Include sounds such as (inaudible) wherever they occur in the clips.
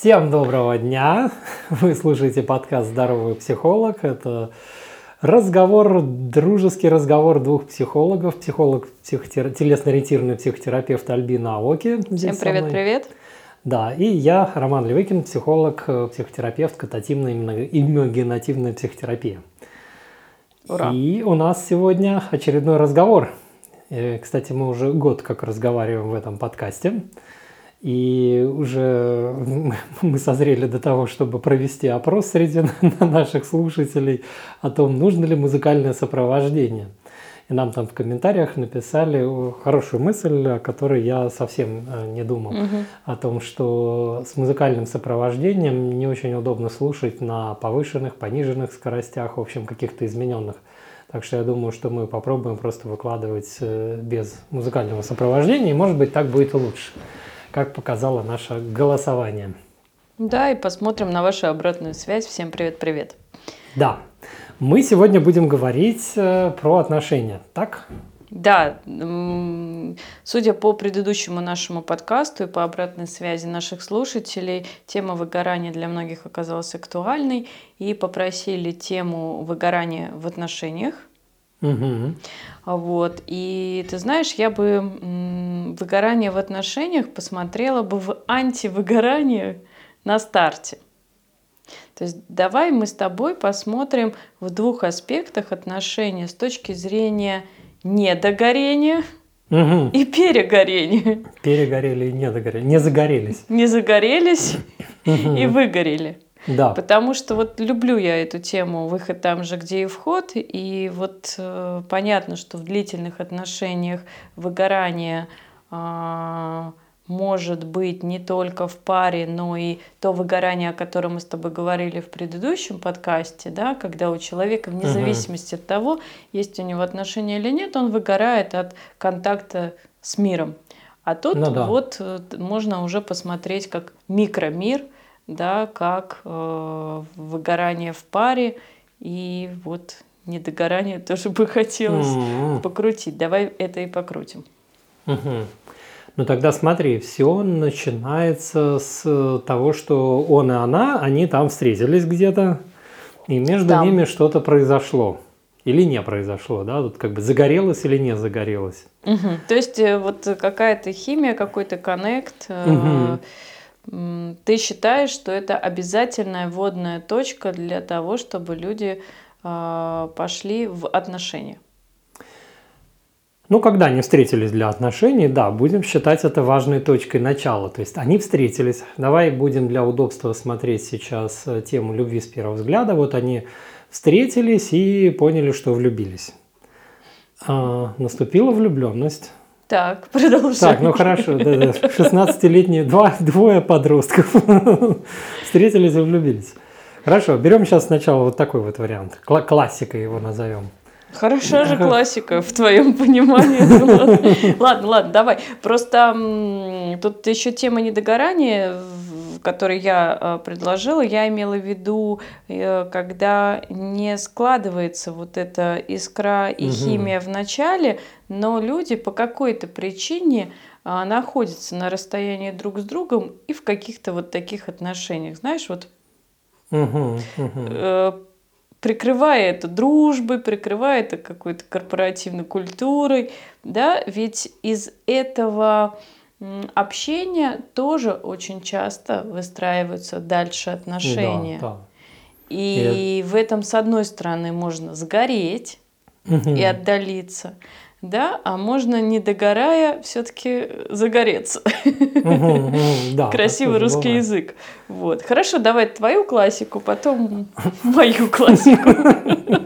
Всем доброго дня! Вы слушаете подкаст «Здоровый психолог». Это разговор, дружеский разговор двух психологов. Психолог, психотер... телесно-ориентированный психотерапевт Альбина Аоки. Всем привет-привет! Да, и я, Роман Левыкин, психолог, психотерапевт, катативная иммуногенативная психотерапия. Ура! И у нас сегодня очередной разговор. Э, кстати, мы уже год как разговариваем в этом подкасте. И уже (laughs) мы созрели до того, чтобы провести опрос среди (laughs) наших слушателей о том, нужно ли музыкальное сопровождение. И нам там в комментариях написали хорошую мысль, о которой я совсем э, не думал. Угу. О том, что с музыкальным сопровождением не очень удобно слушать на повышенных, пониженных скоростях, в общем, каких-то измененных. Так что я думаю, что мы попробуем просто выкладывать э, без музыкального сопровождения, и может быть так будет лучше как показало наше голосование. Да, и посмотрим на вашу обратную связь. Всем привет-привет. Да, мы сегодня будем говорить э, про отношения, так? Да, судя по предыдущему нашему подкасту и по обратной связи наших слушателей, тема выгорания для многих оказалась актуальной и попросили тему выгорания в отношениях Угу. Вот. И ты знаешь, я бы выгорание в отношениях посмотрела бы в антивыгорание на старте. То есть давай мы с тобой посмотрим в двух аспектах отношения с точки зрения недогорения угу. и перегорения. Перегорели и недогорели. Не загорелись. Не загорелись и выгорели. Да. (laughs) Потому что вот люблю я эту тему выход там же, где и вход, и вот э, понятно, что в длительных отношениях выгорание э, может быть не только в паре, но и то выгорание, о котором мы с тобой говорили в предыдущем подкасте, да, когда у человека, вне зависимости от того, есть у него отношения или нет, он выгорает от контакта с миром. А тут ну, да. вот э, можно уже посмотреть как микромир – да, как э, выгорание в паре и вот недогорание (laughs) тоже бы хотелось mm-hmm. покрутить. Давай это и покрутим. Mm-hmm. Ну тогда смотри, все начинается с того, что он и она, они там встретились где-то, и между там. ними что-то произошло. Или не произошло, да? Тут как бы загорелось или не загорелось. Угу. То есть э, вот какая-то химия, какой-то коннект. Угу ты считаешь, что это обязательная вводная точка для того, чтобы люди а, пошли в отношения? Ну, когда они встретились для отношений, да, будем считать это важной точкой начала. То есть они встретились. Давай будем для удобства смотреть сейчас э, тему любви с первого взгляда. Вот они встретились и поняли, что влюбились. А, наступила влюбленность. Так, (laughs) продолжай. Так, ну хорошо, да, да. 16-летние, два, двое подростков (laughs) встретились и влюбились. Хорошо, берем сейчас сначала вот такой вот вариант. Кла- классика его назовем. Хороша же классика в твоем (laughs) понимании. Ладно, ладно, давай. Просто тут еще тема недогорания который я э, предложила, я имела в виду, э, когда не складывается вот эта искра и угу. химия в начале, но люди по какой-то причине э, находятся на расстоянии друг с другом и в каких-то вот таких отношениях. Знаешь, вот угу, угу. прикрывая это дружбой, прикрывая это какой-то корпоративной культурой, да, ведь из этого общения тоже очень часто выстраиваются дальше отношения. Да, да. И, и в этом, с одной стороны, можно сгореть угу. и отдалиться, да, а можно, не догорая, все-таки загореться. (laughs) Красивый русский язык. Вот. Хорошо, давай твою классику, потом (laughs) мою классику. (laughs)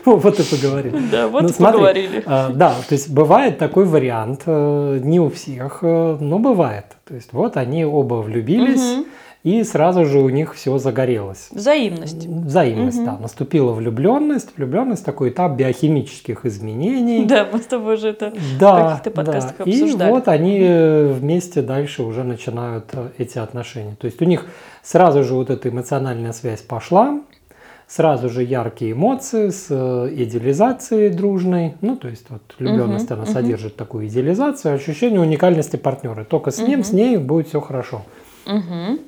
(laughs) Вот и поговорили. Да, вот ну, и поговорили. А, да, то есть бывает такой вариант, э, не у всех, э, но бывает. То есть вот они оба влюбились, и сразу же у них все загорелось. Взаимность. Взаимность, угу. да. Наступила влюбленность. Влюбленность такой этап биохимических изменений. Да, мы с тобой уже это да, в каких-то подкастах да. обсуждали. И вот они вместе дальше уже начинают э, эти отношения. То есть у них сразу же вот эта эмоциональная связь пошла, сразу же яркие эмоции с э, идеализацией дружной. Ну, то есть вот влюбленность, uh-huh, она uh-huh. содержит такую идеализацию, ощущение уникальности партнера. Только с ним, uh-huh. с ней будет все хорошо. Uh-huh.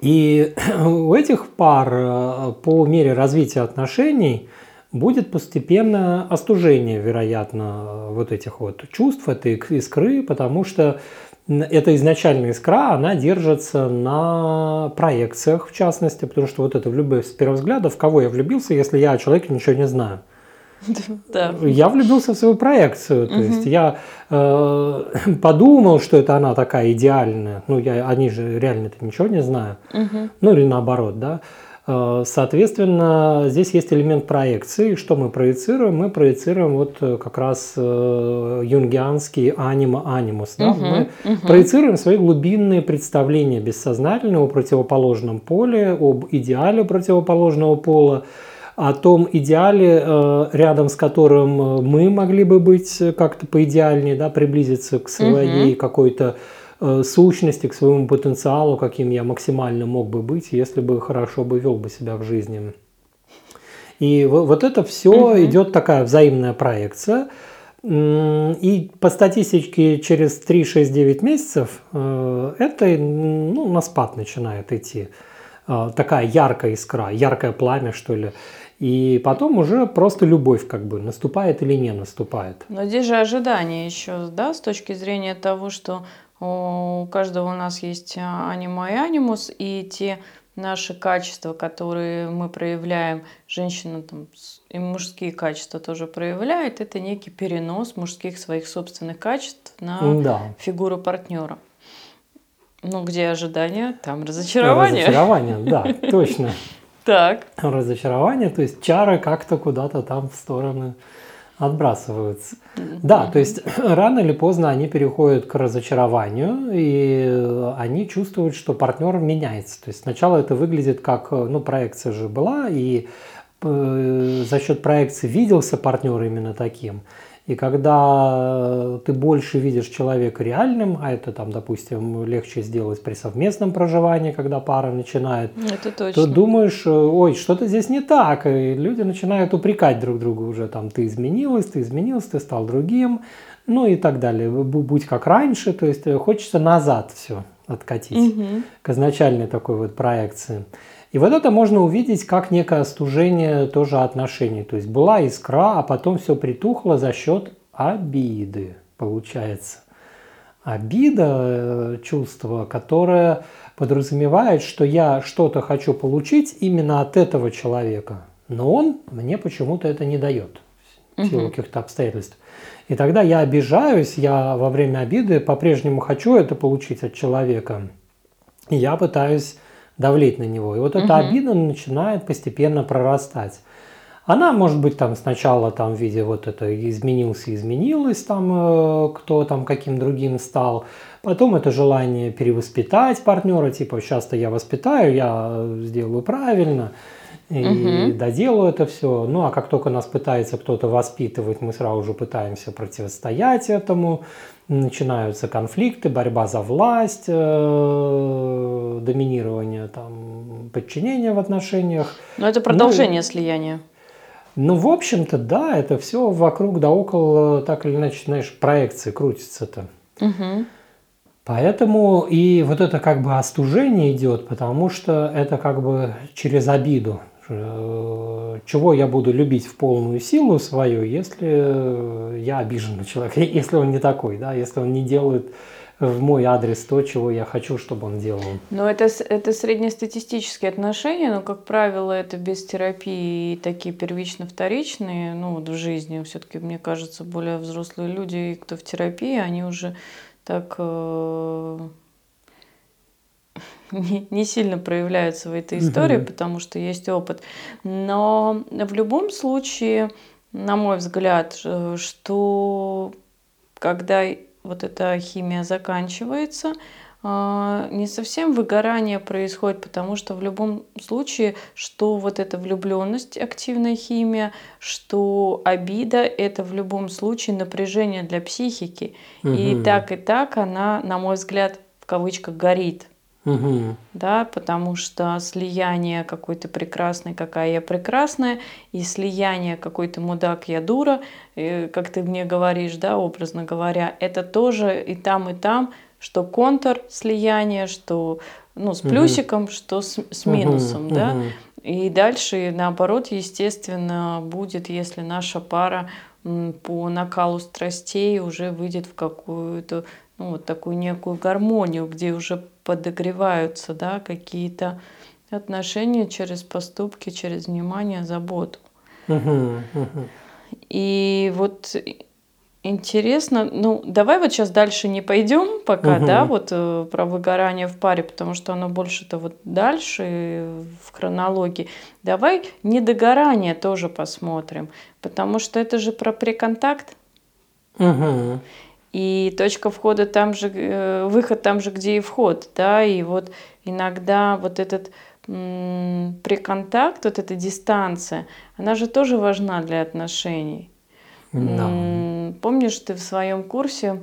И (clears throat) у этих пар э, по мере развития отношений будет постепенно остужение, вероятно, вот этих вот чувств, этой искры, потому что эта изначальная искра, она держится на проекциях, в частности, потому что вот это любовь с первого взгляда, в кого я влюбился, если я о человеке ничего не знаю. (laughs) Да. Я влюбился в свою проекцию, то угу. есть я э, (laughs) подумал, что это она такая идеальная, ну я, они же реально-то ничего не знаю, угу. ну или наоборот, да. Э, соответственно, здесь есть элемент проекции. Что мы проецируем? Мы проецируем вот э, как раз э, юнгианский анима-анимус. Да? Угу, мы угу. проецируем свои глубинные представления бессознательного о противоположном поле, об идеале противоположного пола, о том идеале, рядом с которым мы могли бы быть как-то поидеальнее, да, приблизиться к своей угу. какой-то сущности, к своему потенциалу, каким я максимально мог бы быть, если бы хорошо бы вел бы себя в жизни. И вот это все угу. идет такая взаимная проекция. И по статистике через 3, 6, 9 месяцев э, это ну, на спад начинает идти. Э, такая яркая искра, яркое пламя, что ли. И потом уже просто любовь как бы наступает или не наступает. Но здесь же ожидание еще, да, с точки зрения того, что у каждого у нас есть а, анима и анимус, и те наши качества, которые мы проявляем, женщина там и мужские качества тоже проявляет, это некий перенос мужских своих собственных качеств на да. фигуру партнера. Ну, где ожидания, там разочарование. Разочарование, да, (laughs) точно. Так. Разочарование, то есть чары как-то куда-то там в стороны отбрасываются. Да, то есть (clears throat) рано или поздно они переходят к разочарованию, и они чувствуют, что партнер меняется. То есть сначала это выглядит как, ну, проекция же была, и э, за счет проекции виделся партнер именно таким. И когда ты больше видишь человека реальным, а это там, допустим, легче сделать при совместном проживании, когда пара начинает, это точно. то думаешь, ой, что-то здесь не так, и люди начинают упрекать друг друга уже, там, ты изменилась, ты изменился, ты стал другим, ну и так далее, будь как раньше, то есть хочется назад все откатить угу. к изначальной такой вот проекции. И вот это можно увидеть как некое остужение тоже отношений. То есть была искра, а потом все притухло за счет обиды, получается. Обида э, – чувство, которое подразумевает, что я что-то хочу получить именно от этого человека, но он мне почему-то это не дает в силу угу. каких-то обстоятельств. И тогда я обижаюсь, я во время обиды по-прежнему хочу это получить от человека, и я пытаюсь давлеть на него. И вот угу. эта обида начинает постепенно прорастать. Она может быть там сначала там в виде вот это изменился, изменилось там, э, кто там каким другим стал. Потом это желание перевоспитать партнера, типа сейчас-то я воспитаю, я сделаю правильно и угу. доделаю это все. Ну а как только нас пытается кто-то воспитывать, мы сразу же пытаемся противостоять этому начинаются конфликты, борьба за власть, э, доминирование, там, подчинение в отношениях. Но это продолжение ну, слияния. Ну, в общем-то, да, это все вокруг да около, так или иначе, знаешь, проекции крутится-то. Угу. Поэтому и вот это как бы остужение идет, потому что это как бы через обиду. Э, чего я буду любить в полную силу свою, если я обижен на человека, (laughs) если он не такой, да, если он не делает в мой адрес то, чего я хочу, чтобы он делал. Но это, это среднестатистические отношения, но, как правило, это без терапии и такие первично-вторичные, ну, вот в жизни. Все-таки, мне кажется, более взрослые люди, кто в терапии, они уже так э, (laughs) не, не сильно проявляются в этой истории, угу. потому что есть опыт. Но в любом случае, на мой взгляд, э, что когда вот эта химия заканчивается, э, не совсем выгорание происходит, потому что в любом случае, что вот эта влюбленность, активная химия, что обида, это в любом случае напряжение для психики. Угу. И так и так она, на мой взгляд, в кавычках горит. Угу. Да, потому что слияние какой-то прекрасной, какая я прекрасная, и слияние какой-то мудак, я дура, как ты мне говоришь, да, образно говоря, это тоже и там, и там что контур слияния, что ну, с плюсиком, угу. что с, с минусом, угу, да. Угу. И дальше, наоборот, естественно, будет, если наша пара по накалу страстей уже выйдет в какую-то ну, вот такую некую гармонию, где уже подогреваются да, какие-то отношения через поступки, через внимание, заботу. Uh-huh, uh-huh. И вот интересно, ну давай вот сейчас дальше не пойдем пока, угу. да, вот э, про выгорание в паре, потому что оно больше-то вот дальше в хронологии. Давай недогорание тоже посмотрим, потому что это же про приконтакт. Угу. И точка входа там же, э, выход там же, где и вход, да, и вот иногда вот этот приконтакт, вот эта дистанция, она же тоже важна для отношений. Да. Помнишь, ты в своем курсе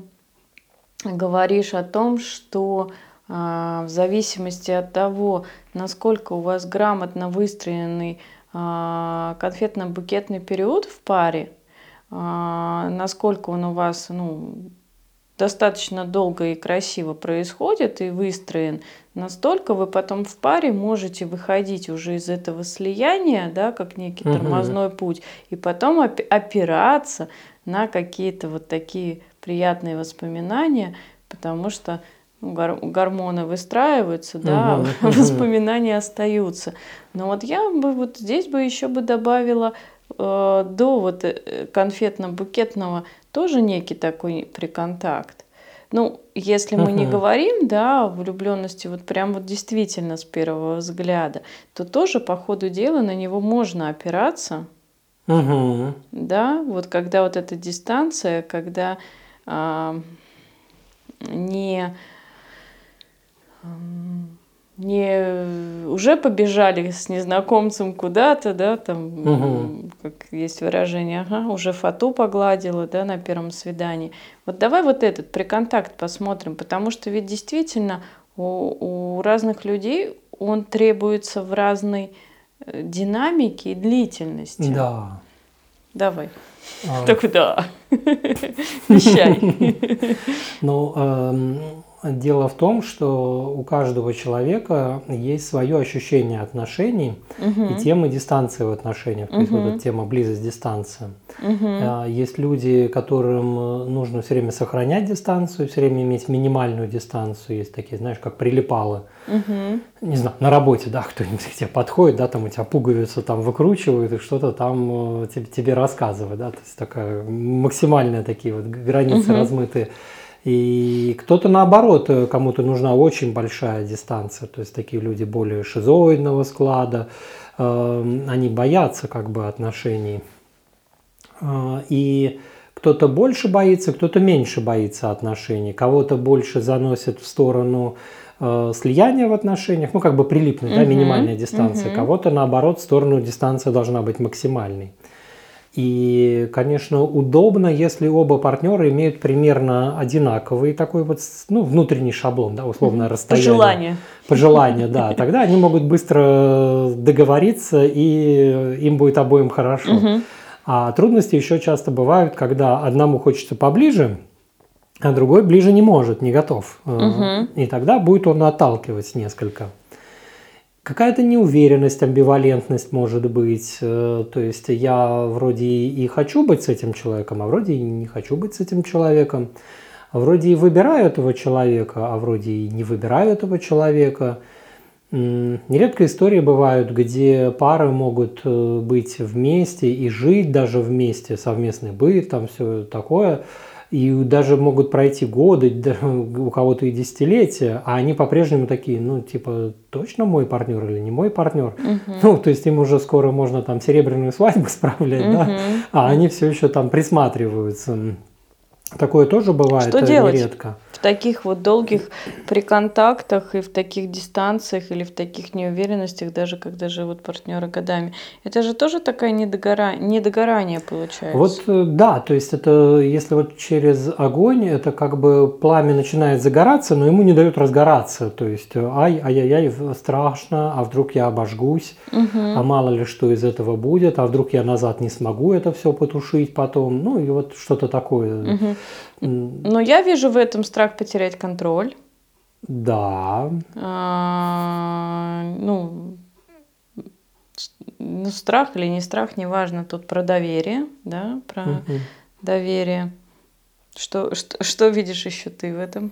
говоришь о том, что а, в зависимости от того, насколько у вас грамотно выстроенный а, конфетно-букетный период в паре, а, насколько он у вас ну, достаточно долго и красиво происходит и выстроен, настолько вы потом в паре можете выходить уже из этого слияния, да, как некий угу. тормозной путь, и потом опираться на какие-то вот такие приятные воспоминания, потому что ну, гормоны выстраиваются, да, угу, (laughs) воспоминания остаются. Но вот я бы вот здесь бы еще бы добавила э, до вот э, конфетно-букетного тоже некий такой приконтакт. Ну, если мы uh-huh. не говорим, да, о влюбленности вот прям вот действительно с первого взгляда, то тоже по ходу дела на него можно опираться. Uh-huh. Да, вот когда вот эта дистанция, когда а, не не уже побежали с незнакомцем куда-то, да, там, угу. как есть выражение, ага, уже фату погладила, да, на первом свидании. Вот давай вот этот приконтакт посмотрим, потому что ведь действительно у, у разных людей он требуется в разной э, динамике и длительности. Да. Давай. А... Так да. (laughs) Вещай. (laughs) Ну, эм, Дело в том, что у каждого человека есть свое ощущение отношений угу. и тема дистанции в отношениях, то угу. есть вот эта тема близость-дистанция. Угу. Есть люди, которым э, нужно все время сохранять дистанцию, все время иметь минимальную дистанцию. Есть такие, знаешь, как прилипалы. Угу. Не знаю, на работе, да, (laughs) кто-нибудь к тебе подходит, да, там у тебя пуговицу там выкручивают и что-то там э, тебе, тебе рассказывает, да, то есть такая максимальные такие вот границы угу. размытые. И кто-то наоборот, э, кому-то нужна очень большая дистанция, то есть такие люди более шизоидного склада, эм, они боятся как бы отношений. Э, и кто-то больше боится, кто-то меньше боится отношений, кого-то больше заносит в сторону э, слияния в отношениях, ну как бы прилипнуть, угу, да, минимальная дистанция, угу. кого-то наоборот в сторону дистанция должна быть максимальной. И, конечно, удобно, если оба партнера имеют примерно одинаковый такой вот ну, внутренний шаблон, да, условно расстояние. Пожелание. Пожелание, да. Тогда они могут быстро договориться, и им будет обоим хорошо. Угу. А трудности еще часто бывают, когда одному хочется поближе, а другой ближе не может, не готов. Угу. И тогда будет он отталкивать несколько. Какая-то неуверенность, амбивалентность может быть. Э, то есть я вроде и хочу быть с этим человеком, а вроде и не хочу быть с этим человеком. Вроде и выбираю этого человека, а вроде и не выбираю этого человека. Нередко истории бывают, где пары могут э, быть вместе и жить даже вместе, совместный быт, там все такое – и даже могут пройти годы, (laughs) у кого-то и десятилетия, а они по-прежнему такие, ну, типа, точно мой партнер или не мой партнер? Угу. Ну, то есть им уже скоро можно там серебряную свадьбу (laughs) справлять, угу. да, а они все еще там присматриваются. Такое тоже бывает Что делать? нередко таких вот долгих при контактах и в таких дистанциях или в таких неуверенностях, даже когда живут партнеры годами. Это же тоже такая недогора... недогорание получается. Вот э, да, то есть это если вот через огонь, это как бы пламя начинает загораться, но ему не дают разгораться. То есть э, ай, ай-яй-яй, страшно, а вдруг я обожгусь, угу. а мало ли что из этого будет, а вдруг я назад не смогу это все потушить потом. Ну и вот что-то такое. Угу. Но я вижу в этом страх потерять контроль. Да. А, ну, ну, страх или не страх, неважно, тут про доверие, да, про угу. доверие. Что, что, что видишь еще ты в этом?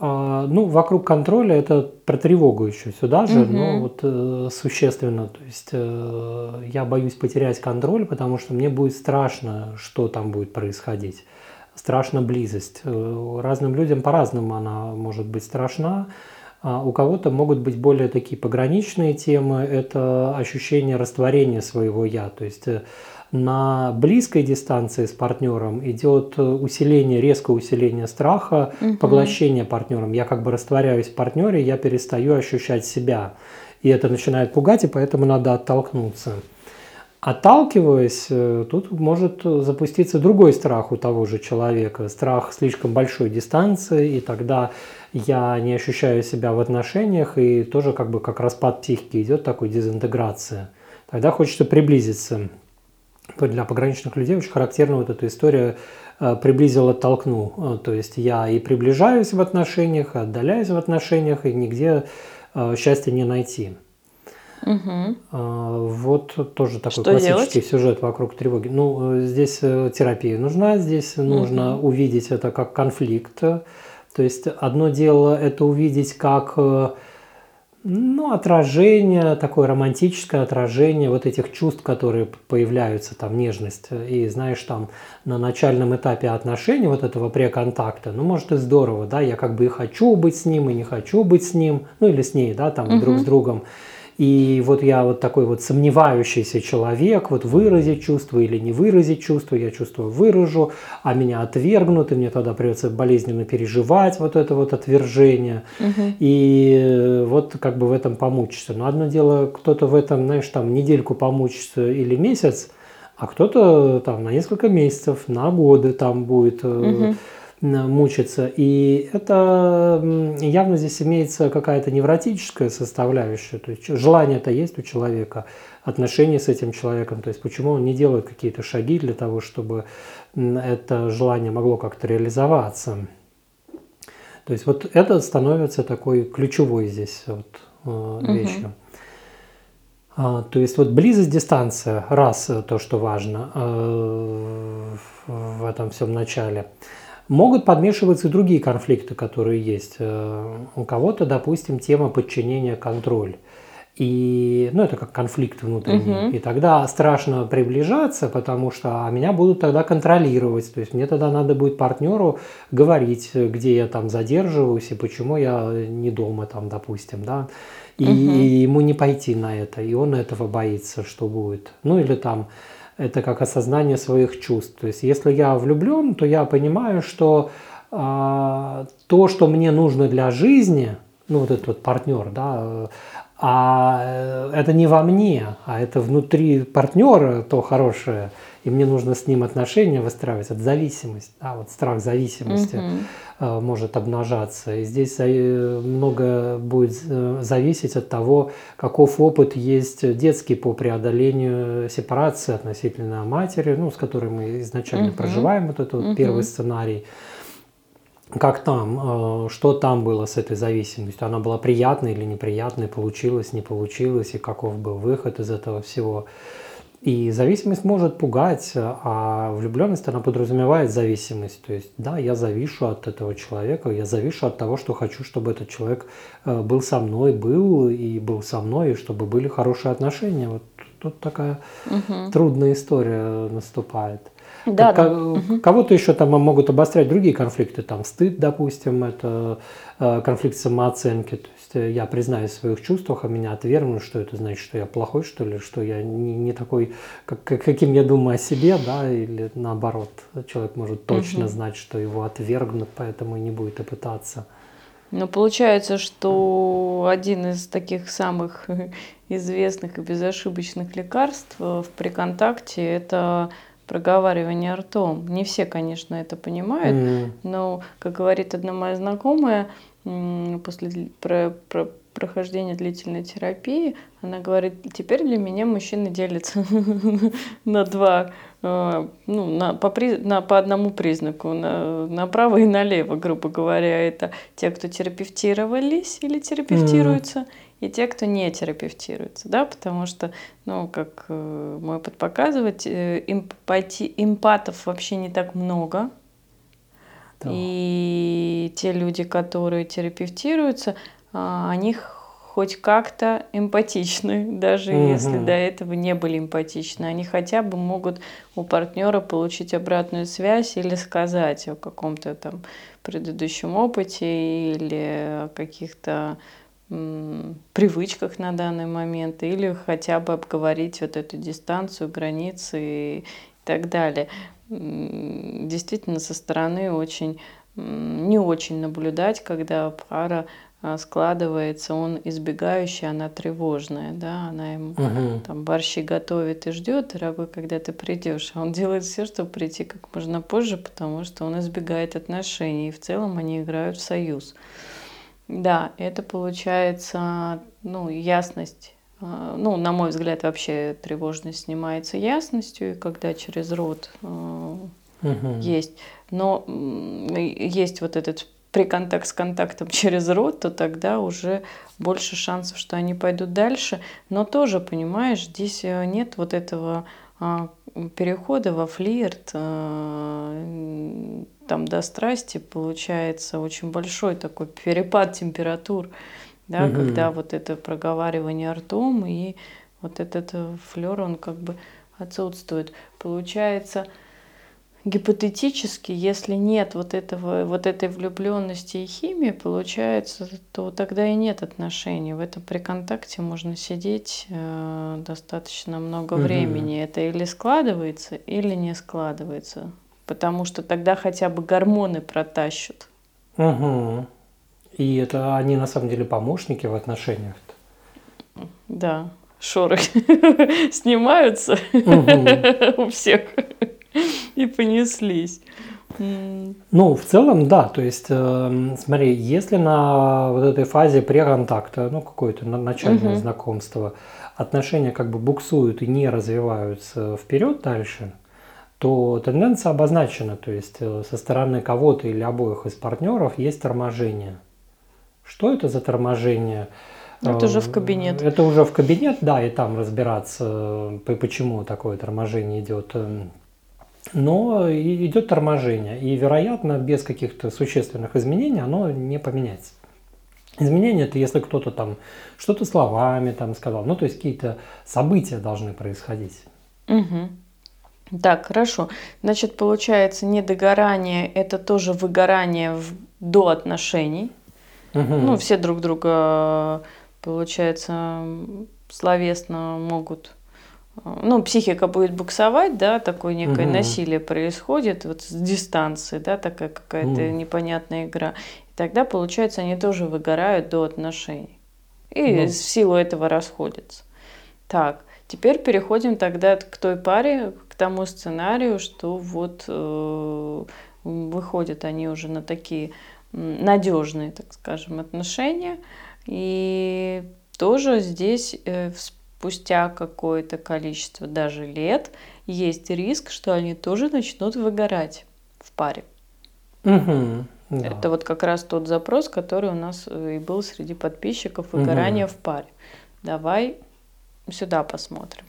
А, ну, вокруг контроля это про тревогу еще сюда же, угу. но вот э, существенно. То есть э, я боюсь потерять контроль, потому что мне будет страшно, что там будет происходить. Страшна близость. Э, разным людям по-разному она может быть страшна. А у кого-то могут быть более такие пограничные темы. Это ощущение растворения своего я. То есть э, на близкой дистанции с партнером идет усиление, резкое усиление страха, угу. поглощение партнером. Я как бы растворяюсь в партнере, я перестаю ощущать себя. И это начинает пугать, и поэтому надо оттолкнуться. Отталкиваясь, э, тут может запуститься другой страх у того же человека, страх слишком большой дистанции, и тогда я не ощущаю себя в отношениях, и тоже как бы как распад психики идет такой дезинтеграция. Тогда хочется приблизиться для пограничных людей очень характерна вот эта история э, приблизил, оттолкнул. Э, то есть я и приближаюсь в отношениях, и отдаляюсь в отношениях, и нигде э, счастья не найти. Угу. Вот тоже такой Что классический делать? сюжет вокруг тревоги. Ну, здесь терапия нужна, здесь угу. нужно увидеть это как конфликт. То есть одно дело это увидеть как ну, отражение, такое романтическое отражение вот этих чувств, которые появляются, там, нежность. И знаешь, там, на начальном этапе отношений, вот этого преконтакта, ну, может, и здорово, да, я как бы и хочу быть с ним, и не хочу быть с ним, ну, или с ней, да, там, угу. друг с другом. И вот я вот такой вот сомневающийся человек, вот выразить чувство или не выразить чувство, я чувствую выражу, а меня отвергнут, и мне тогда придется болезненно переживать вот это вот отвержение. Угу. И вот как бы в этом помучиться. Но одно дело, кто-то в этом, знаешь, там недельку помучится или месяц, а кто-то там на несколько месяцев, на годы там будет. Угу мучиться. И это явно здесь имеется какая-то невротическая составляющая. То есть желание-то есть у человека, отношения с этим человеком. То есть почему он не делает какие-то шаги для того, чтобы это желание могло как-то реализоваться. То есть вот это становится такой ключевой здесь вот, э, вещью. Угу. То есть вот близость, дистанция, раз э, то, что важно э, в этом всем начале. Могут подмешиваться и другие конфликты, которые есть. Э, у кого-то, допустим, тема подчинения контроль. И, ну, это как конфликт внутренний. Угу. И тогда страшно приближаться, потому что а меня будут тогда контролировать. То есть мне тогда надо будет партнеру говорить, где я там задерживаюсь и почему я не дома там, допустим, да. И, угу. и ему не пойти на это, и он этого боится, что будет. Ну или там это как осознание своих чувств. То есть, если я влюблен, то я понимаю, что а, то, что мне нужно для жизни, ну вот этот вот партнер, да, а э, это не во мне, а это внутри партнера то хорошее, и мне нужно с ним отношения выстраивать, это зависимость, да, вот страх зависимости угу. может обнажаться. И здесь э, много будет зависеть от того, каков опыт есть детский по преодолению сепарации относительно матери, ну, с которой мы изначально угу. проживаем вот этот угу. первый сценарий как там, что там было с этой зависимостью? Она была приятной или неприятной, получилось, не получилось, и каков был выход из этого всего. И зависимость может пугать, а влюбленность, она подразумевает зависимость. То есть, да, я завишу от этого человека, я завишу от того, что хочу, чтобы этот человек э, был со мной, был и был со мной, и чтобы были хорошие отношения. Вот тут такая угу. трудная история наступает. Да, да. Кого-то еще там могут обострять другие конфликты, там стыд, допустим, это э, конфликт самооценки. То есть э, я признаюсь в своих чувствах, а меня отвергнут, что это значит, что я плохой, что ли, что я не, не такой, как, каким я думаю о себе, да, или наоборот, человек может точно угу. знать, что его отвергнут, поэтому и не будет и пытаться. Но получается, что один из таких самых (laughs) известных и безошибочных лекарств в приконтакте – это проговаривание ртом. Не все, конечно, это понимают, mm. но, как говорит одна моя знакомая, после про, про, прохождения длительной терапии, она говорит, теперь для меня мужчины делятся (laughs) на два, э, ну, на, по, на, по одному признаку, на, направо и налево, грубо говоря. Это те, кто терапевтировались или терапевтируются, mm-hmm. И те, кто не терапевтируется, да, потому что, ну, как э, мой э, эмпати, эмпатов вообще не так много, да. И те люди, которые терапевтируются, а, они хоть как-то эмпатичны, (laughs) даже угу. если до этого не были эмпатичны. Они хотя бы могут у партнера получить обратную связь или сказать о каком-то там предыдущем опыте или о каких-то привычках на данный момент, или хотя бы обговорить вот эту дистанцию, границы и так далее действительно со стороны очень не очень наблюдать, когда пара а, складывается, он избегающий, она тревожная, да, она ему угу. там борщи готовит и ждет, дорогой, когда ты придешь, а он делает все, чтобы прийти как можно позже, потому что он избегает отношений, и в целом они играют в союз. Да, это получается, ну, ясность а, ну, на мой взгляд, вообще тревожность снимается ясностью, когда через рот угу. есть. Но есть вот этот приконтакт с контактом (laughs) через рот, то тогда уже больше шансов, что они пойдут дальше. Но тоже, понимаешь, здесь э, нет вот этого а, перехода во флирт, там до страсти получается очень большой такой перепад температур да, угу. когда вот это проговаривание ртом и вот этот э, флер, он как бы отсутствует. Получается, гипотетически, если нет вот, этого, вот этой влюбленности и химии, получается, то тогда и нет отношений. В этом при контакте можно сидеть э, достаточно много угу. времени. Это или складывается, или не складывается. Потому что тогда хотя бы гормоны протащат. Угу. И это они на самом деле помощники в отношениях. Да, шоры (laughs) снимаются (laughs) у всех и понеслись. Ну, в целом, да. То есть, э, смотри, если на вот этой фазе преконтакта, ну, какое-то начальное угу. знакомство, отношения как бы буксуют и не развиваются вперед дальше, то тенденция обозначена. То есть, э, со стороны кого-то или обоих из партнеров есть торможение – что это за торможение? Ну, это уже в кабинет. Это уже в кабинет, да, и там разбираться, почему такое торможение идет. Но идет торможение, и, вероятно, без каких-то существенных изменений оно не поменяется. Изменения это если кто-то там что-то словами там сказал, ну то есть какие-то события должны происходить. Угу. Так, хорошо. Значит, получается, недогорание это тоже выгорание в, до отношений. Угу. Ну, все друг друга, получается, словесно могут ну, психика будет буксовать, да, такое некое угу. насилие происходит вот с дистанции, да, такая какая-то угу. непонятная игра. И тогда, получается, они тоже выгорают до отношений. И ну. в силу этого расходятся. Так, теперь переходим тогда к той паре, тому сценарию, что вот э, выходят они уже на такие надежные, так скажем, отношения. И тоже здесь э, спустя какое-то количество даже лет есть риск, что они тоже начнут выгорать в паре. Угу, да. Это вот как раз тот запрос, который у нас э, и был среди подписчиков выгорание угу. в паре. Давай сюда посмотрим.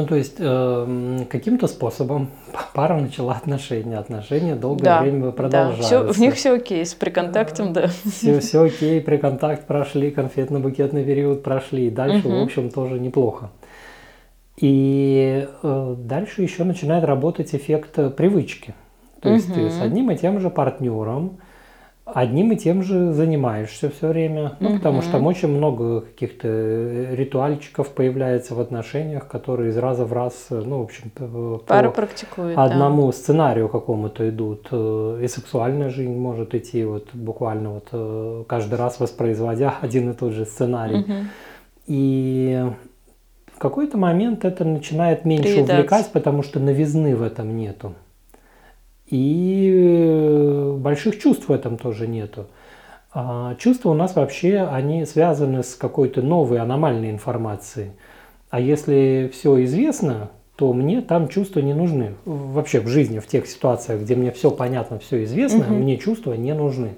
Ну, то есть э, каким-то способом пара начала отношения, отношения долгое да, время продолжаются. Да, все, в них все окей, с приконтактом, да. Все, все окей, приконтакт прошли, конфетно-букетный период прошли, дальше, угу. в общем, тоже неплохо. И э, дальше еще начинает работать эффект привычки. То есть угу. с одним и тем же партнером одним и тем же занимаешься все время. Ну, угу. потому что там очень много каких-то э, ритуальчиков появляется в отношениях, которые из раза в раз, э, ну, в общем, Пара практикует, одному да. сценарию какому-то идут. Э, и сексуальная жизнь может идти вот буквально вот каждый раз воспроизводя (laughs) один и тот же сценарий. Угу. И в какой-то момент это начинает меньше увлекать, потому что новизны в этом нету. И э, больших чувств в этом тоже нету. А чувства у нас вообще, они связаны с какой-то новой аномальной информацией. А если все известно, то мне там чувства не нужны. Вообще в жизни, в тех ситуациях, где мне все понятно, все известно, угу. мне чувства не нужны.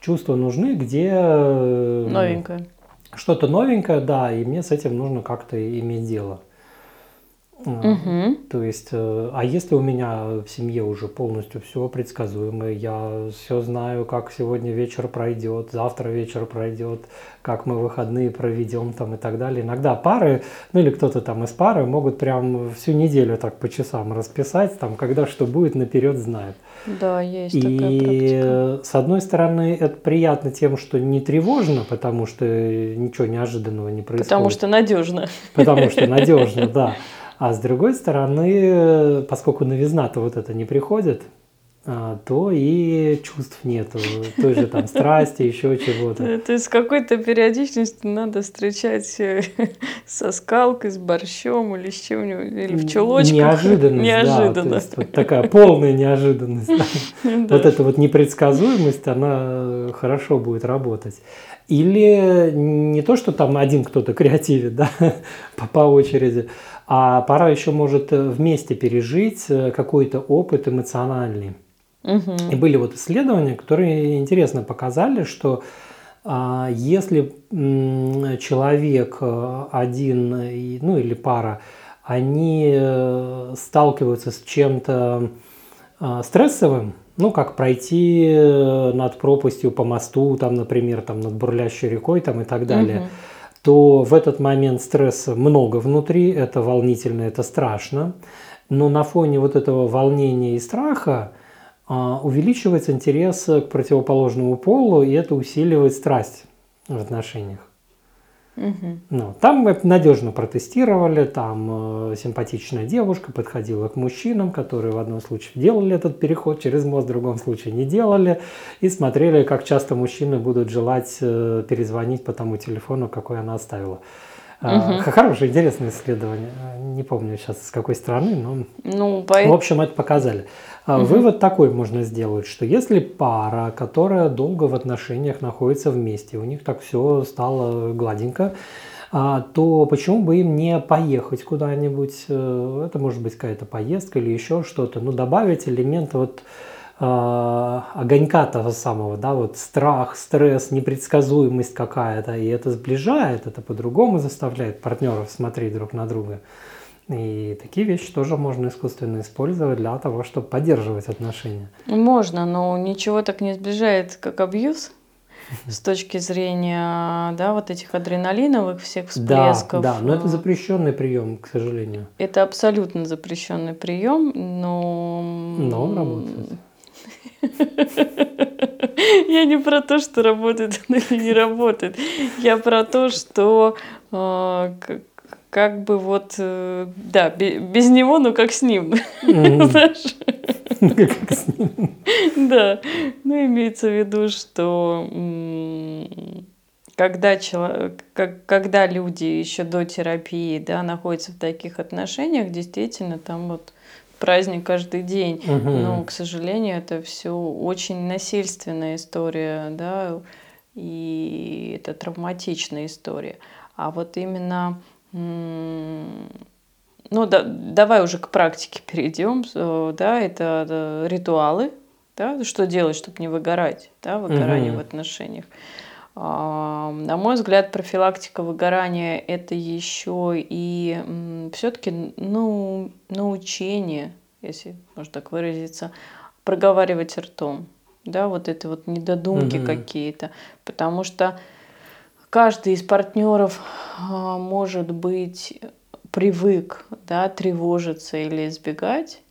Чувства нужны, где... Э, новенькое. Что-то новенькое, да, и мне с этим нужно как-то иметь дело. Угу. То есть, э, а если у меня в семье уже полностью все предсказуемо, я все знаю, как сегодня вечер пройдет, завтра вечер пройдет, как мы выходные проведем там и так далее. Иногда пары, ну или кто-то там из пары могут прям всю неделю так по часам расписать, там, когда что будет, наперед знает. Да, есть и такая практика. с одной стороны, это приятно тем, что не тревожно, потому что ничего неожиданного не происходит. Потому что надежно. Потому что надежно, да. А с другой стороны, поскольку новизна-то вот это не приходит, а, то и чувств нету, той же там страсти, еще чего-то. То есть с какой-то периодичностью надо встречать э, со скалкой, с борщом или с чем-нибудь, или в чулочках. Неожиданность, Неожиданно. Да, вот такая полная неожиданность. (laughs) Вот эта вот непредсказуемость, она хорошо будет работать. Или не то, что там один кто-то креативит, да, (laughs) по очереди, а пара еще может э, вместе пережить э, какой-то опыт эмоциональный. Угу. И были вот исследования, которые интересно показали, что а, если человек э, один, ну или пара, они сталкиваются с чем-то а, стрессовым, ну, как пройти над пропастью по мосту, там, например, там, над бурлящей рекой там, и так далее, угу то в этот момент стресса много внутри, это волнительно, это страшно. Но на фоне вот этого волнения и страха а, увеличивается интерес к противоположному полу, и это усиливает страсть в отношениях. Угу. Ну, там мы надежно протестировали, там э, симпатичная девушка подходила к мужчинам, которые в одном случае делали этот переход через мост, в другом случае не делали, и смотрели, как часто мужчины будут желать э, перезвонить по тому телефону, какой она оставила. Угу. Хорошее, интересное исследование. Не помню сейчас с какой страны, но ну, по... в общем это показали. Угу. Вывод такой можно сделать, что если пара, которая долго в отношениях находится вместе, у них так все стало гладенько, а, то почему бы им не поехать куда-нибудь? Э, это может быть какая-то поездка или еще что-то. Ну, добавить элемент вот э, огонька того самого, да, вот страх, стресс, непредсказуемость какая-то, и это сближает, это по-другому заставляет партнеров смотреть друг на друга. И такие вещи тоже можно искусственно использовать для того, чтобы поддерживать отношения. Можно, но ничего так не сближает, как абьюз с (laughs) точки зрения, да, вот этих адреналиновых всех всплесков. Да, да, но это запрещенный прием, к сожалению. Это абсолютно запрещенный прием, но... Но он работает. (laughs) Я не про то, что работает (laughs) или не работает. Я про то, что э, как бы вот, э, да, без него, но как с ним. (laughs) Знаешь? Как с ним. Да. Ну, имеется в виду, что когда, человек, когда люди еще до терапии да, находятся в таких отношениях, действительно, там вот праздник каждый день. Угу. Но, к сожалению, это все очень насильственная история, да, и это травматичная история. А вот именно ну, да, давай уже к практике перейдем. Да, это, это ритуалы, да, что делать, чтобы не выгорать, да, выгорание угу. в отношениях. А, на мой взгляд, профилактика выгорания – это еще и все-таки ну, научение, если можно так выразиться, проговаривать ртом. Да, вот это вот недодумки угу. какие-то. Потому что каждый из партнеров а, может быть привык да, тревожиться или избегать,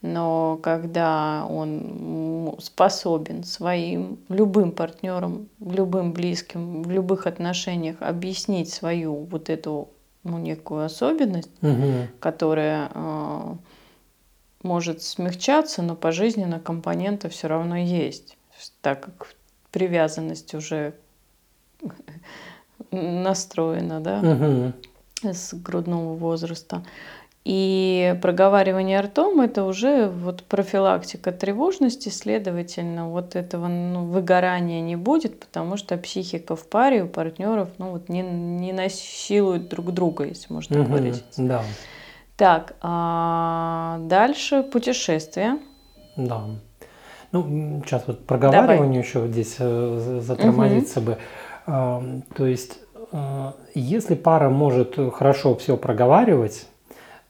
но когда он способен своим любым партнерам, любым близким, в любых отношениях объяснить свою вот эту ну, некую особенность, угу. которая э, может смягчаться, но пожизненно компонента все равно есть, так как привязанность уже (laughs) настроена, да, угу. с грудного возраста, И проговаривание ртом – это уже вот профилактика тревожности, следовательно, вот этого ну, выгорания не будет, потому что психика в паре у партнеров ну, вот не, не насилует друг друга, если можно так угу, выразиться. Да. Так, а дальше путешествия. Да. Ну, сейчас вот проговаривание Давай. еще здесь э, затормозиться угу. бы. То есть, э, если пара может хорошо все проговаривать,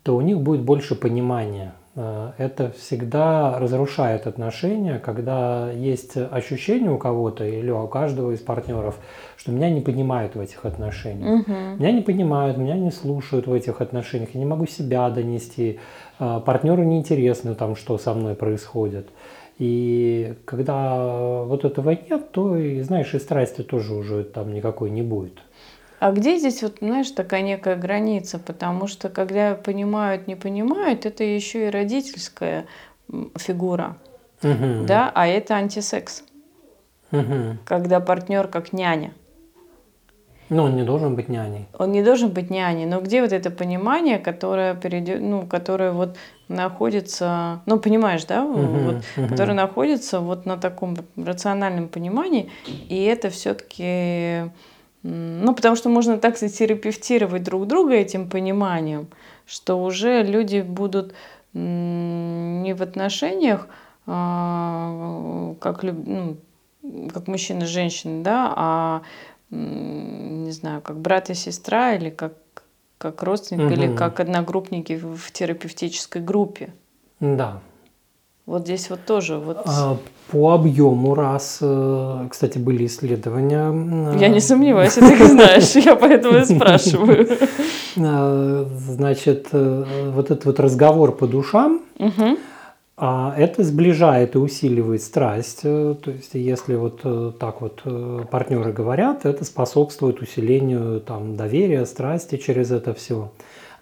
то у них будет больше понимания. Э, это всегда разрушает отношения, когда есть ощущение у кого-то или у каждого из партнеров, что меня не понимают в этих отношениях. Угу. Меня не понимают, меня не слушают в этих отношениях, я не могу себя донести, э, партнеру неинтересно там, что со мной происходит. И когда вот этого нет, то, и, знаешь, и страсти тоже уже там никакой не будет. А где здесь, вот, знаешь, такая некая граница? Потому что когда понимают, не понимают, это еще и родительская фигура. Угу. Да, а это антисекс. Угу. Когда партнер как няня. Но он не должен быть няней. Он не должен быть няней. Но где вот это понимание, которое перейдет, ну, которое вот находится, ну, понимаешь, да, угу, вот, угу. которое находится вот на таком рациональном понимании, и это все-таки ну, потому что можно так терапевтировать друг друга этим пониманием, что уже люди будут не в отношениях, а, как, ну, как мужчина и женщина, да, а не знаю, как брат и сестра или как, как родственник, угу. или как одногруппники в терапевтической группе. Да, вот здесь вот тоже вот. А, по объему раз, э, кстати, были исследования. Э, я не сомневаюсь, ты их знаешь, (laughs) я поэтому и спрашиваю. А, (laughs) значит, э, вот этот вот разговор по душам, а это сближает и усиливает страсть. То есть, если вот так вот партнеры говорят, это способствует усилению там, доверия, страсти через это все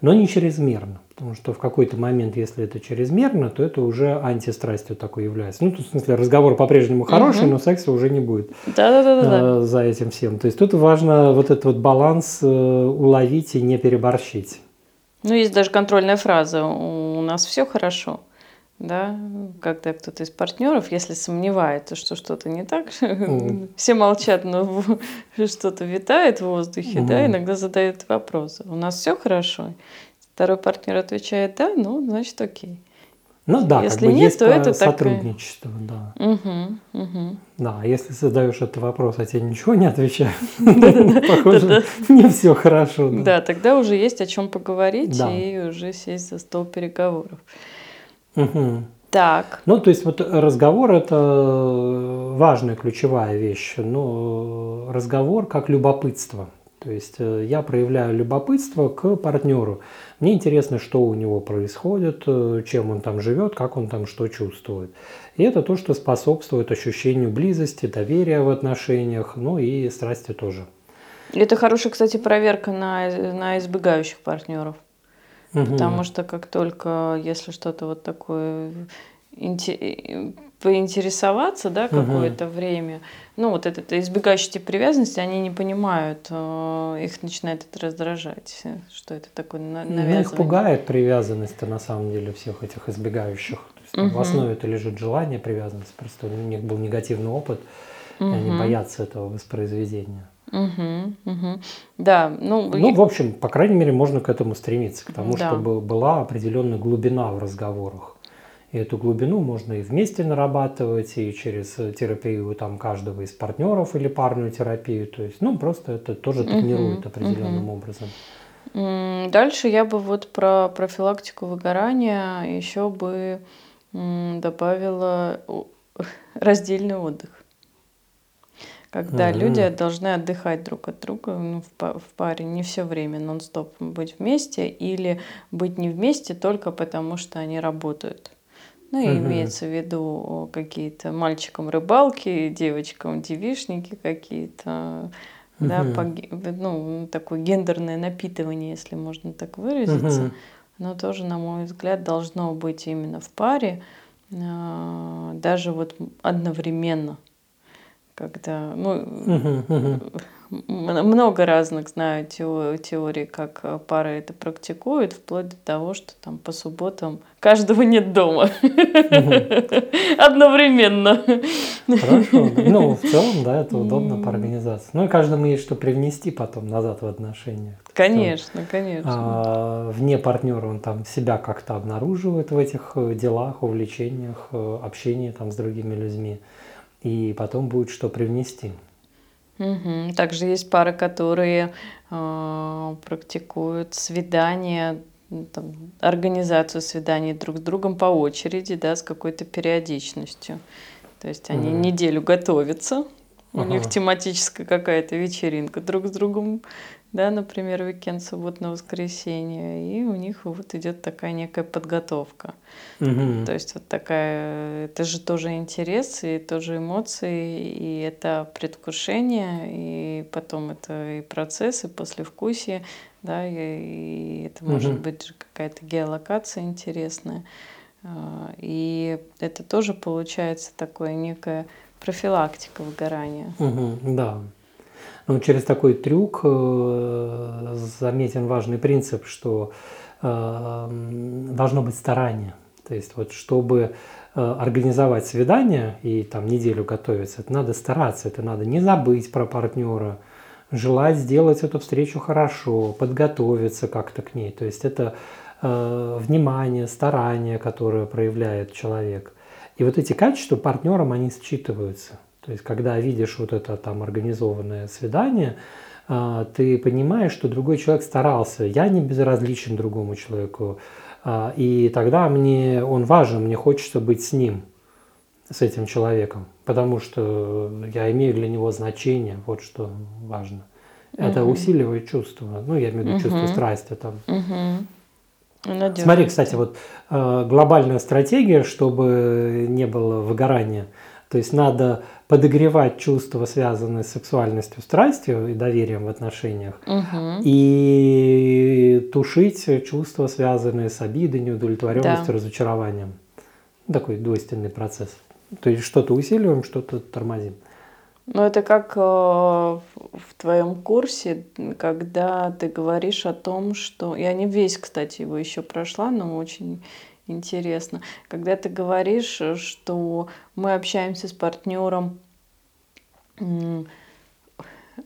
но не чрезмерно. Потому что в какой-то момент, если это чрезмерно, то это уже антистрастью такой является. Ну, тут, в смысле, разговор по-прежнему хороший, угу. но секса уже не будет Да-да-да. Э, за этим всем. То есть тут важно вот этот вот баланс э, уловить и не переборщить. Ну, есть даже контрольная фраза «у нас все хорошо» да, когда кто-то из партнеров, если сомневается, что что-то не так, mm. (laughs) все молчат, но (laughs) что-то витает в воздухе, mm. да, иногда задают вопросы. У нас все хорошо. Второй партнер отвечает, да, ну, значит, окей. Ну да, если как бы нет, есть то это сотрудничество, такое... да. Угу, угу. Да, а если задаешь этот вопрос, а тебе ничего не отвечают, (laughs) похоже, не все хорошо. Да, тогда уже есть о чем поговорить и уже сесть за стол переговоров. Угу. Так. Ну, то есть вот разговор – это важная ключевая вещь. Но разговор как любопытство. То есть э, я проявляю любопытство к партнеру. Мне интересно, что у него происходит, э, чем он там живет, как он там что чувствует. И это то, что способствует ощущению близости, доверия в отношениях, ну и страсти тоже. Это хорошая, кстати, проверка на, на избегающих партнеров. Угу. Потому что как только, если что-то вот такое поинтересоваться, да, какое-то угу. время, ну вот это избегающие привязанности, они не понимают, э, их начинает это раздражать, что это такое навязывание. Ну, их пугает привязанность на самом деле всех этих избегающих. То есть, угу. В основе это лежит желание привязанности, просто у них был негативный опыт, угу. и они боятся этого воспроизведения. Угу, угу. Да, ну, ну, в общем, по крайней мере, можно к этому стремиться, к тому, да. чтобы была определенная глубина в разговорах. И эту глубину можно и вместе нарабатывать, и через терапию там, каждого из партнеров или парную терапию. То есть, ну, просто это тоже тренирует угу, определенным угу. образом. Дальше я бы вот про профилактику выгорания еще бы добавила (laughs) раздельный отдых когда mm-hmm. люди должны отдыхать друг от друга ну, в, в паре, не все время нон-стоп быть вместе или быть не вместе только потому, что они работают. Ну, и mm-hmm. имеется в виду какие-то мальчикам рыбалки, девочкам девишники какие-то, mm-hmm. да, по, ну, такое гендерное напитывание, если можно так выразиться. Mm-hmm. Но тоже, на мой взгляд, должно быть именно в паре, даже вот одновременно когда, ну, много разных знаю теорий, как э, пары это практикуют, вплоть до того, что там по субботам каждого нет дома. Одновременно. Хорошо. Ну, в целом, да, это удобно по организации. Ну и каждому есть что привнести потом назад в отношениях. Конечно, конечно. А, вне партнера он там себя как-то обнаруживает в этих э, делах, увлечениях, э, общении там с другими людьми. И потом будет что привнести. Угу. Также есть пары, которые э, практикуют свидания, там, организацию свиданий друг с другом по очереди, да, с какой-то периодичностью. То есть они угу. неделю готовятся, у ага. них тематическая какая-то вечеринка друг с другом да, например, уикенд, суббота, воскресенье, и у них вот идет такая некая подготовка. Угу. То есть вот такая, это же тоже интерес, и тоже эмоции, и это предвкушение, и потом это и процесс, и послевкусие, да, и, и это угу. может быть какая-то геолокация интересная. А, и это тоже получается такое некая профилактика выгорания. Угу, да. Но через такой трюк э, заметен важный принцип, что э, должно быть старание. То есть вот чтобы э, организовать свидание и там неделю готовиться, это надо стараться, это надо не забыть про партнера, желать сделать эту встречу хорошо, подготовиться как-то к ней. То есть это э, внимание, старание, которое проявляет человек. И вот эти качества партнерам, они считываются. То есть, когда видишь вот это там организованное свидание, а, ты понимаешь, что другой человек старался. Я не безразличен другому человеку. А, и тогда мне он важен, мне хочется быть с ним, с этим человеком, потому что я имею для него значение, вот что важно. Это угу. усиливает чувство, ну я имею в виду угу. чувство страсти там. Угу. Смотри, кстати, вот э, глобальная стратегия, чтобы не было выгорания. То есть надо подогревать чувства, связанные с сексуальностью, страстью и доверием в отношениях, угу. и тушить чувства, связанные с обидой, неудовлетворенностью, да. разочарованием. Такой двойственный процесс. То есть что-то усиливаем, что-то тормозим. Ну, это как э, в твоем курсе, когда ты говоришь о том, что... Я не весь, кстати, его еще прошла, но очень интересно. Когда ты говоришь, что мы общаемся с партнером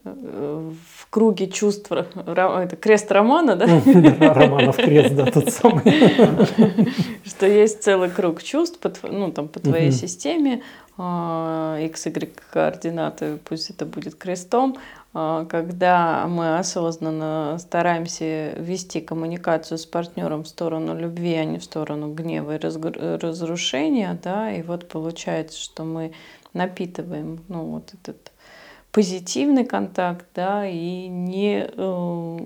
в круге чувств, это крест романа, да? (laughs) Романов крест, да, тот самый. (laughs) Что есть целый круг чувств, ну, там, по твоей системе, x, а, y координаты, пусть это будет крестом, когда мы осознанно стараемся вести коммуникацию с партнером в сторону любви, а не в сторону гнева и разрушения, да, и вот получается, что мы напитываем, ну, вот этот позитивный контакт, да, и не э,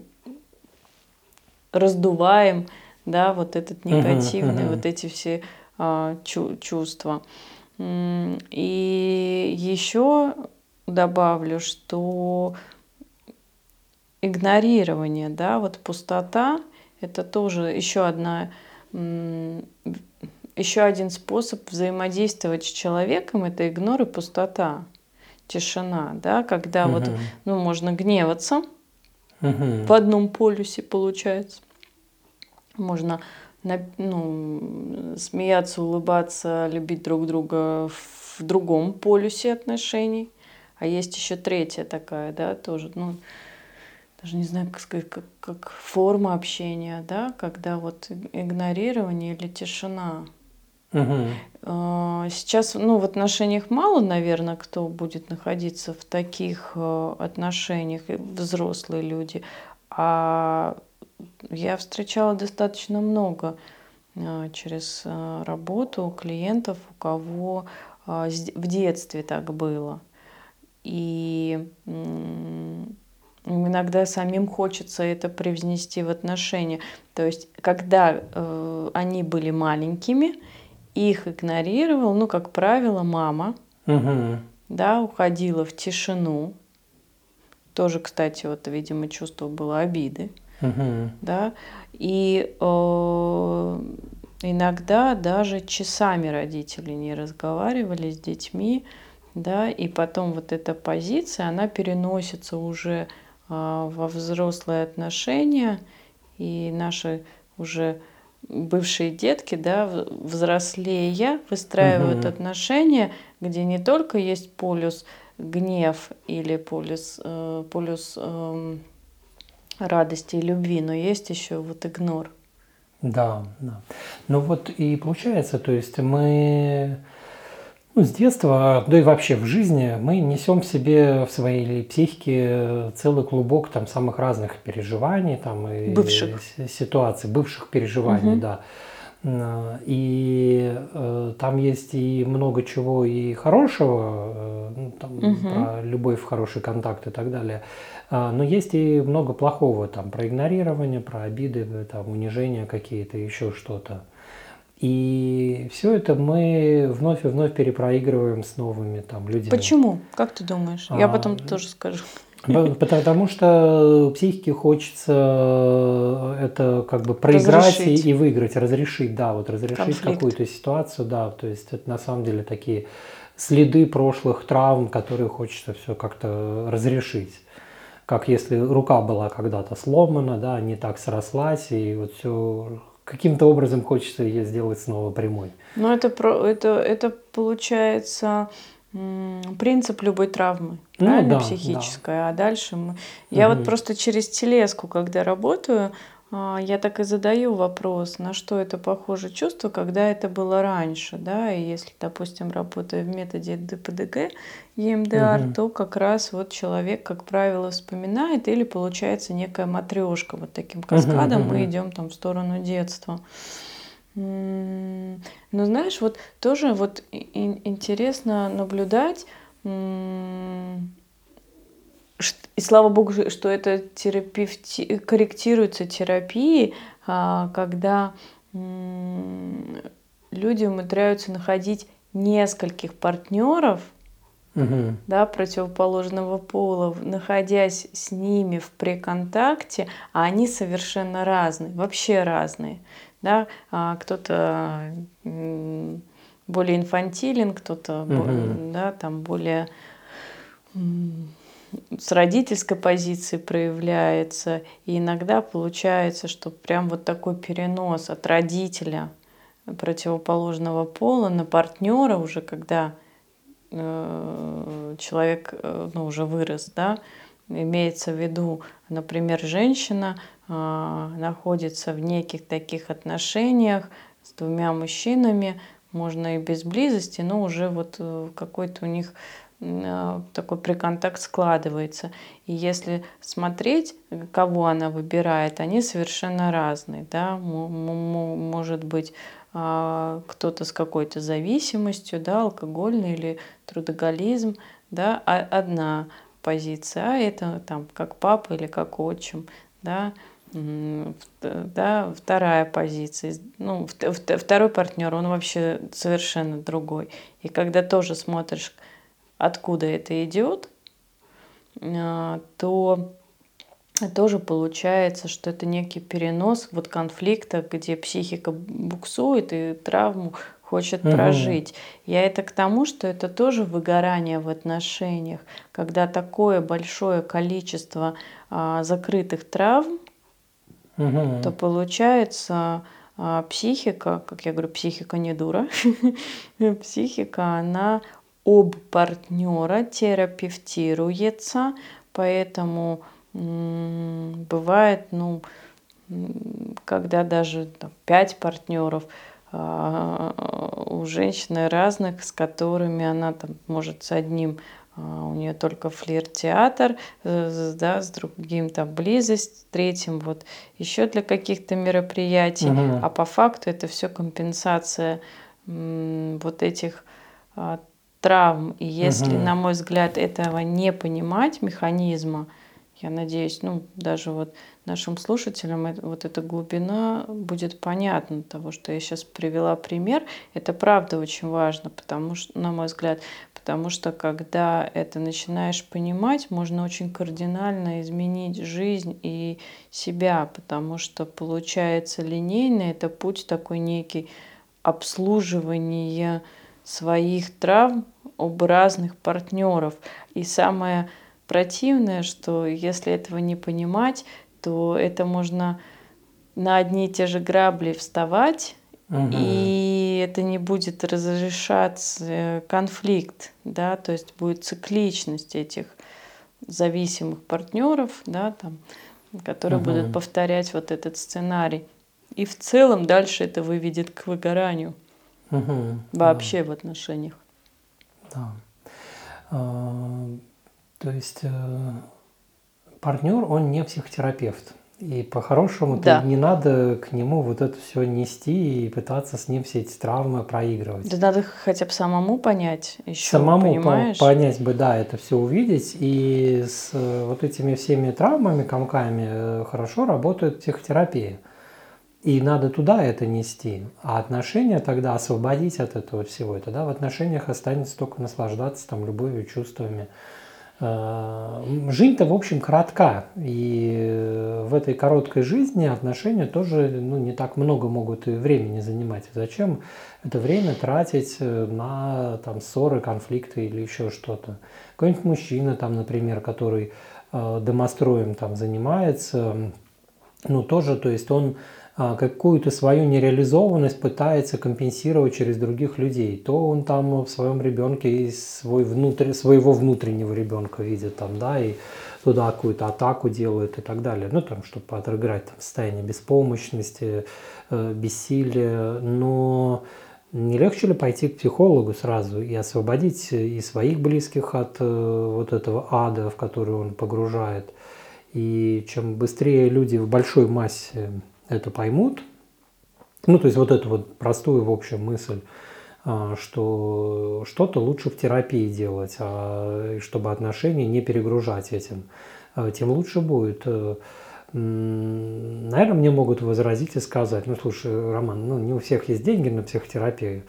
раздуваем, да, вот этот негативный, uh-huh, uh-huh. вот эти все э, чу- чувства. И еще добавлю, что игнорирование, да, вот пустота, это тоже еще одна, еще один способ взаимодействовать с человеком, это игнор и пустота, тишина, да, когда угу. вот, ну, можно гневаться угу. в одном полюсе, получается, можно ну, смеяться, улыбаться, любить друг друга в другом полюсе отношений. А есть еще третья такая, да, тоже, ну, даже не знаю, как сказать, как, как форма общения, да, когда вот игнорирование или тишина. Угу. Сейчас, ну, в отношениях мало, наверное, кто будет находиться в таких э, отношениях, взрослые люди. А я встречала достаточно много э, через работу клиентов, у кого в детстве так было. И иногда самим хочется это привнести в отношения. То есть, когда э, они были маленькими, их игнорировал, ну, как правило, мама, угу. да, уходила в тишину. Тоже, кстати, вот, видимо, чувство было обиды, угу. да, и э, иногда даже часами родители не разговаривали с детьми, да, и потом вот эта позиция, она переносится уже а, во взрослые отношения, и наши уже бывшие детки, да, взрослея, выстраивают угу. отношения, где не только есть полюс гнев или полюс, э, полюс э, радости и любви, но есть еще вот игнор. Да, да. Ну вот и получается, то есть мы ну, с детства, да и вообще в жизни, мы несем в себе, в своей психике целый клубок там самых разных переживаний, там и бывших. ситуаций, бывших переживаний, угу. да. И э, там есть и много чего и хорошего, э, ну, там, угу. про любовь, хороший контакт и так далее. А, но есть и много плохого, там, про игнорирование, про обиды, там, унижения какие-то, еще что-то. И все это мы вновь и вновь перепроигрываем с новыми там людьми. Почему? Как ты думаешь? Я а, потом тоже скажу. Потому что психике хочется это как бы проиграть и, и выиграть, разрешить, да, вот разрешить какую-то ситуацию, да, то есть это на самом деле такие следы прошлых травм, которые хочется все как-то разрешить как если рука была когда-то сломана, да, не так срослась, и вот все каким-то образом хочется ее сделать снова прямой. Ну, это, про, это, это получается принцип любой травмы, ну, правильно, да, психической. Да. А дальше мы... Я угу. вот просто через телеску, когда работаю, а, я так и задаю вопрос, на что это похоже чувство, когда это было раньше, да, и если, допустим, работая в методе ДПДГ, ЕМДР, угу. то как раз вот человек, как правило, вспоминает или получается некая матрешка, вот таким каскадом угу, мы идем там в сторону детства. Но знаешь, вот тоже вот интересно наблюдать, и слава богу, что это терапевти... корректируется терапией, а, когда люди умудряются находить нескольких партнеров, угу. да, противоположного пола, находясь с ними в приконтакте, а они совершенно разные, вообще разные. Да? А кто-то более инфантилен, кто-то угу. да, там более с родительской позиции проявляется. И иногда получается, что прям вот такой перенос от родителя противоположного пола на партнера уже, когда человек э, ну, уже вырос, да, имеется в виду, например, женщина э, находится в неких таких отношениях с двумя мужчинами, можно и без близости, но уже вот э, какой-то у них Э, такой приконтакт складывается. И если смотреть, кого она выбирает, они совершенно разные. Да? Может быть, кто-то с какой-то зависимостью, да, алкогольный или трудоголизм, да, а одна позиция, а это там как папа или как отчим, да, да, вторая позиция, ну, второй партнер, он вообще совершенно другой. И когда тоже смотришь, откуда это идет, а, то тоже получается, что это некий перенос вот конфликта, где психика буксует и травму хочет угу. прожить. Я это к тому, что это тоже выгорание в отношениях, когда такое большое количество а, закрытых травм, угу. то получается а, психика, как я говорю, психика не дура, (laughs) психика, она об партнера терапевтируется, поэтому бывает, ну, когда даже там, пять партнеров а, у женщины разных, с которыми она там может с одним а, у нее только флирт-театр, э, да, с другим там близость, с третьим вот еще для каких-то мероприятий, угу. а по факту это все компенсация вот этих а, травм. И если, угу. на мой взгляд, этого не понимать, механизма, я надеюсь, ну, даже вот нашим слушателям вот эта глубина будет понятна того, что я сейчас привела пример. Это правда очень важно, потому что, на мой взгляд, потому что когда это начинаешь понимать, можно очень кардинально изменить жизнь и себя, потому что получается линейно, это путь такой некий обслуживания своих травм об разных партнеров. И самое противное, что если этого не понимать, то это можно на одни и те же грабли вставать, угу. и это не будет разрешаться конфликт, да, то есть будет цикличность этих зависимых партнеров, да, там, которые угу. будут повторять вот этот сценарий. И в целом дальше это выведет к выгоранию угу, вообще да. в отношениях. Да. То есть э, партнер, он не психотерапевт. И по-хорошему да. не надо к нему вот это все нести и пытаться с ним все эти травмы проигрывать. Да надо хотя бы самому понять еще, Самому понимаешь? По понять бы, да, это все увидеть. И с э, вот этими всеми травмами, комками э, хорошо работает психотерапия. И надо туда это нести. А отношения тогда освободить от этого всего. И тогда в отношениях останется только наслаждаться там любовью, чувствами. Э, жизнь-то, в общем, коротка, и в этой короткой жизни отношения тоже ну, не так много могут времени занимать. Зачем это время тратить э, на там, ссоры, конфликты или еще что-то? Какой-нибудь мужчина, там, например, который э, домостроем там, занимается, ну тоже, то есть он какую-то свою нереализованность пытается компенсировать через других людей. То он там в своем ребенке свой внутрь, своего внутреннего ребенка видит там, да, и туда какую-то атаку делает и так далее. Ну, там, чтобы отыграть там, состояние беспомощности, э, бессилия. Но не легче ли пойти к психологу сразу и освободить и своих близких от э, вот этого ада, в который он погружает? И чем быстрее люди в большой массе это поймут. Ну, то есть вот эту вот простую, в общем, мысль, а, что что-то лучше в терапии делать, а чтобы отношения не перегружать этим, а, тем лучше будет. Э, наверное, мне могут возразить и сказать, ну, слушай, Роман, ну, не у всех есть деньги на психотерапию.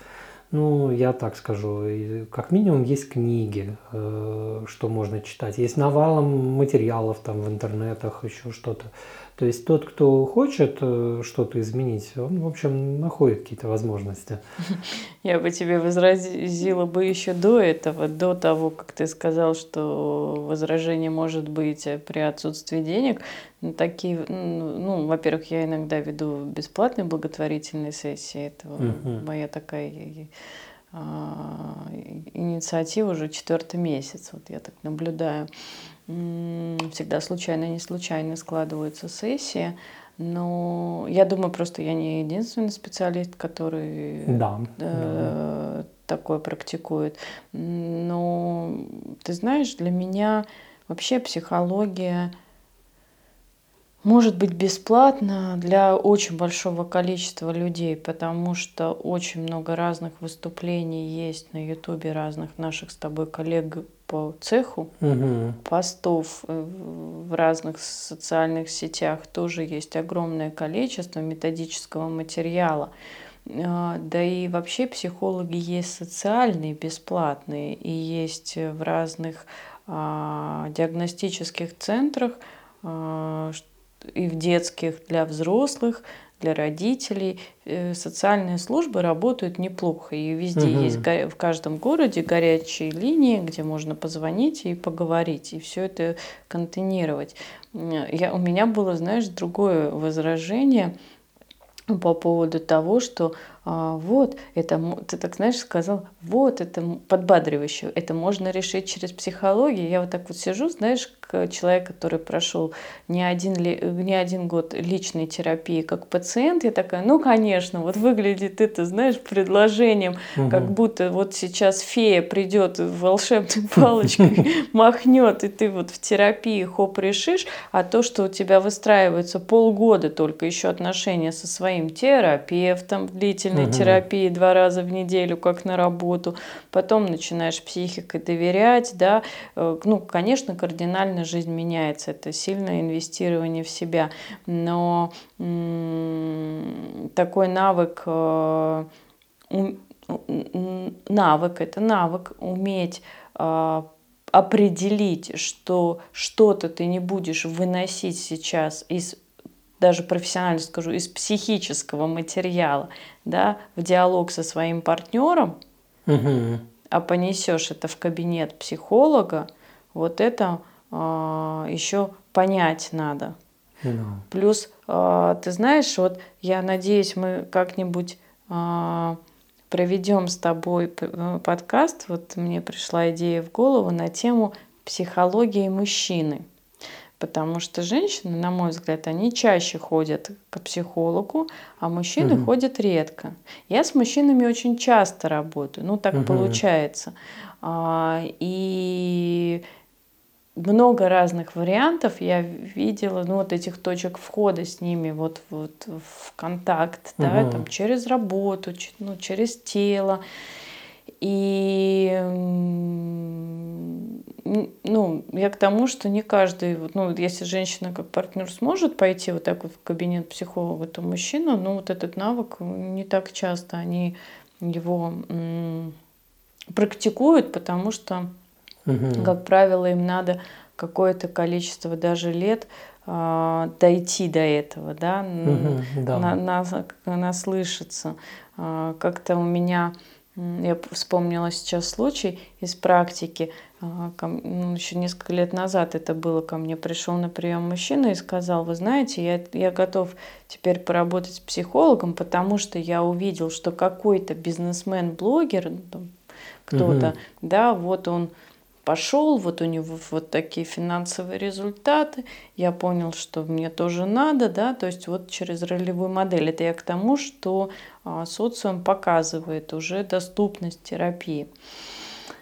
Ну, я так скажу, как минимум есть книги, э, что можно читать. Есть навалом материалов там в интернетах, еще что-то. То есть тот, кто хочет э, что-то изменить, он, в общем, находит какие-то возможности. (laughs) Я бы тебе возразила бы еще до этого, до того, как ты сказал, что возражение может быть при отсутствии денег. Такие, ну, во-первых, я иногда веду бесплатные благотворительные сессии. Это угу. моя такая а, инициатива уже четвертый месяц. Вот я так наблюдаю всегда случайно, не случайно складываются сессии. Но я думаю, просто я не единственный специалист, который да, э, да. такое практикует. Но ты знаешь, для меня вообще психология может быть бесплатно для очень большого количества людей, потому что очень много разных выступлений есть на ютубе разных наших с тобой коллег по цеху, угу. постов э, в разных социальных сетях тоже есть огромное количество методического материала. А, да и вообще психологи есть социальные, бесплатные, и есть в разных а, диагностических центрах, а, и в детских для взрослых, для родителей. Э, социальные службы работают неплохо. И везде угу. есть в каждом городе горячие линии, где можно позвонить и поговорить, и все это контейнировать. Я, у меня было, знаешь, другое возражение по поводу того, что а, вот, это, ты так знаешь, сказал, вот, это подбадривающее, это можно решить через психологию. Я вот так вот сижу, знаешь, человек, который прошел не один, не один год личной терапии как пациент, я такая, ну, конечно, вот выглядит это, знаешь, предложением, угу. как будто вот сейчас фея придет волшебной (laughs) палочкой, (laughs) махнет, и ты вот в терапии хоп решишь, а то, что у тебя выстраивается полгода только еще отношения со своим терапевтом, длительной угу. терапии два раза в неделю, как на работу, потом начинаешь психикой доверять, да, э, ну, конечно, кардинально реально жизнь меняется, это сильное инвестирование в себя. Но такой навык, э, навык, это навык уметь э, определить, что что-то ты не будешь выносить сейчас из даже профессионально скажу, из психического материала да, в диалог со своим партнером, Угу. а понесешь это в кабинет психолога, вот это еще понять надо. Да. Плюс, а, ты знаешь, вот я надеюсь, мы как-нибудь а, проведем с тобой э, подкаст. Вот мне пришла идея в голову на тему психологии мужчины. Потому что женщины, на мой взгляд, они чаще ходят к психологу, а мужчины Мгм. ходят редко. Я с мужчинами очень часто работаю, ну так Мгм. получается. А, И много разных вариантов я видела, ну вот этих точек входа с ними вот, вот в контакт, да, Мгм. там через работу, ну, через тело. И ну, я к тому, что не каждый, ну, если женщина как партнер сможет пойти вот так вот в кабинет психолога, то мужчина, ну, вот этот навык не так часто они его практикуют, потому что Мгм. как правило, им надо какое-то количество даже лет а, дойти до этого, да, Мгм. Да. на- на- наслышаться. А, Как-то у меня, я вспомнила сейчас случай из практики, ко м- ну, еще несколько лет назад это было, ко мне пришел на прием мужчина и сказал, вы знаете, я, я готов теперь поработать с психологом, потому что я увидел, что какой-то бизнесмен-блогер, ну, кто-то, Мгм. да, вот он пошел, вот у него вот такие финансовые результаты, я понял, что мне тоже надо, да, то есть вот через ролевую модель. Это я к тому, что а, социум показывает уже доступность терапии.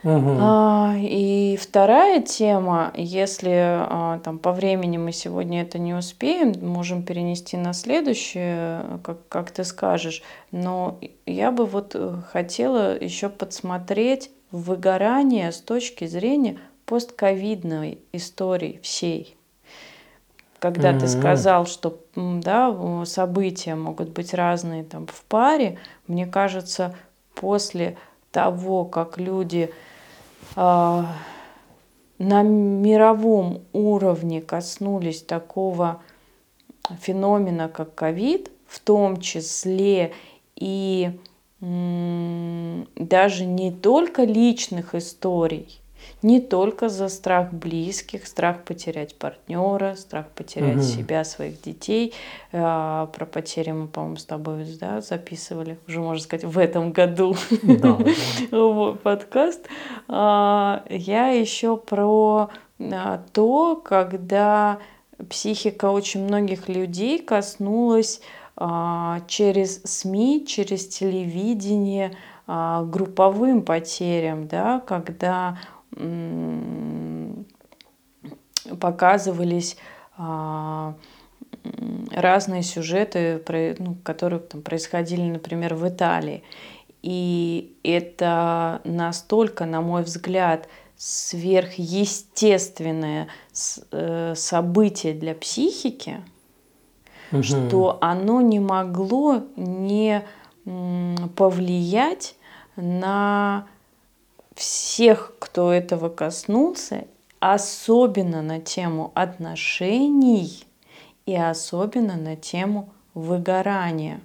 А, и вторая тема, если а, там по времени мы сегодня это не успеем, можем перенести на следующее, как, как ты скажешь. Но я бы вот э, хотела еще подсмотреть выгорание с точки зрения постковидной истории всей. Когда ты Мгм. сказал, что да, события могут быть разные там в паре, мне кажется, после того, как люди а, на мировом уровне коснулись такого феномена, как ковид, в том числе и даже не только личных историй, не только за страх близких, страх потерять партнера, страх потерять Мгм. себя, своих детей. А, Про потери мы, по-моему, с тобой да, записывали, уже можно сказать, в этом году Да, (laughs) подкаст. А, Я еще про а, то, когда психика очень многих людей коснулась через СМИ, через телевидение, а, групповым потерям, да, когда показывались а, разные сюжеты, ну, которые там происходили, например, в Италии. И это настолько, на мой взгляд, сверхъестественное э, событие для психики, Мгм. что оно не могло не повлиять на всех, кто этого коснулся, особенно на тему отношений и особенно на тему выгорания.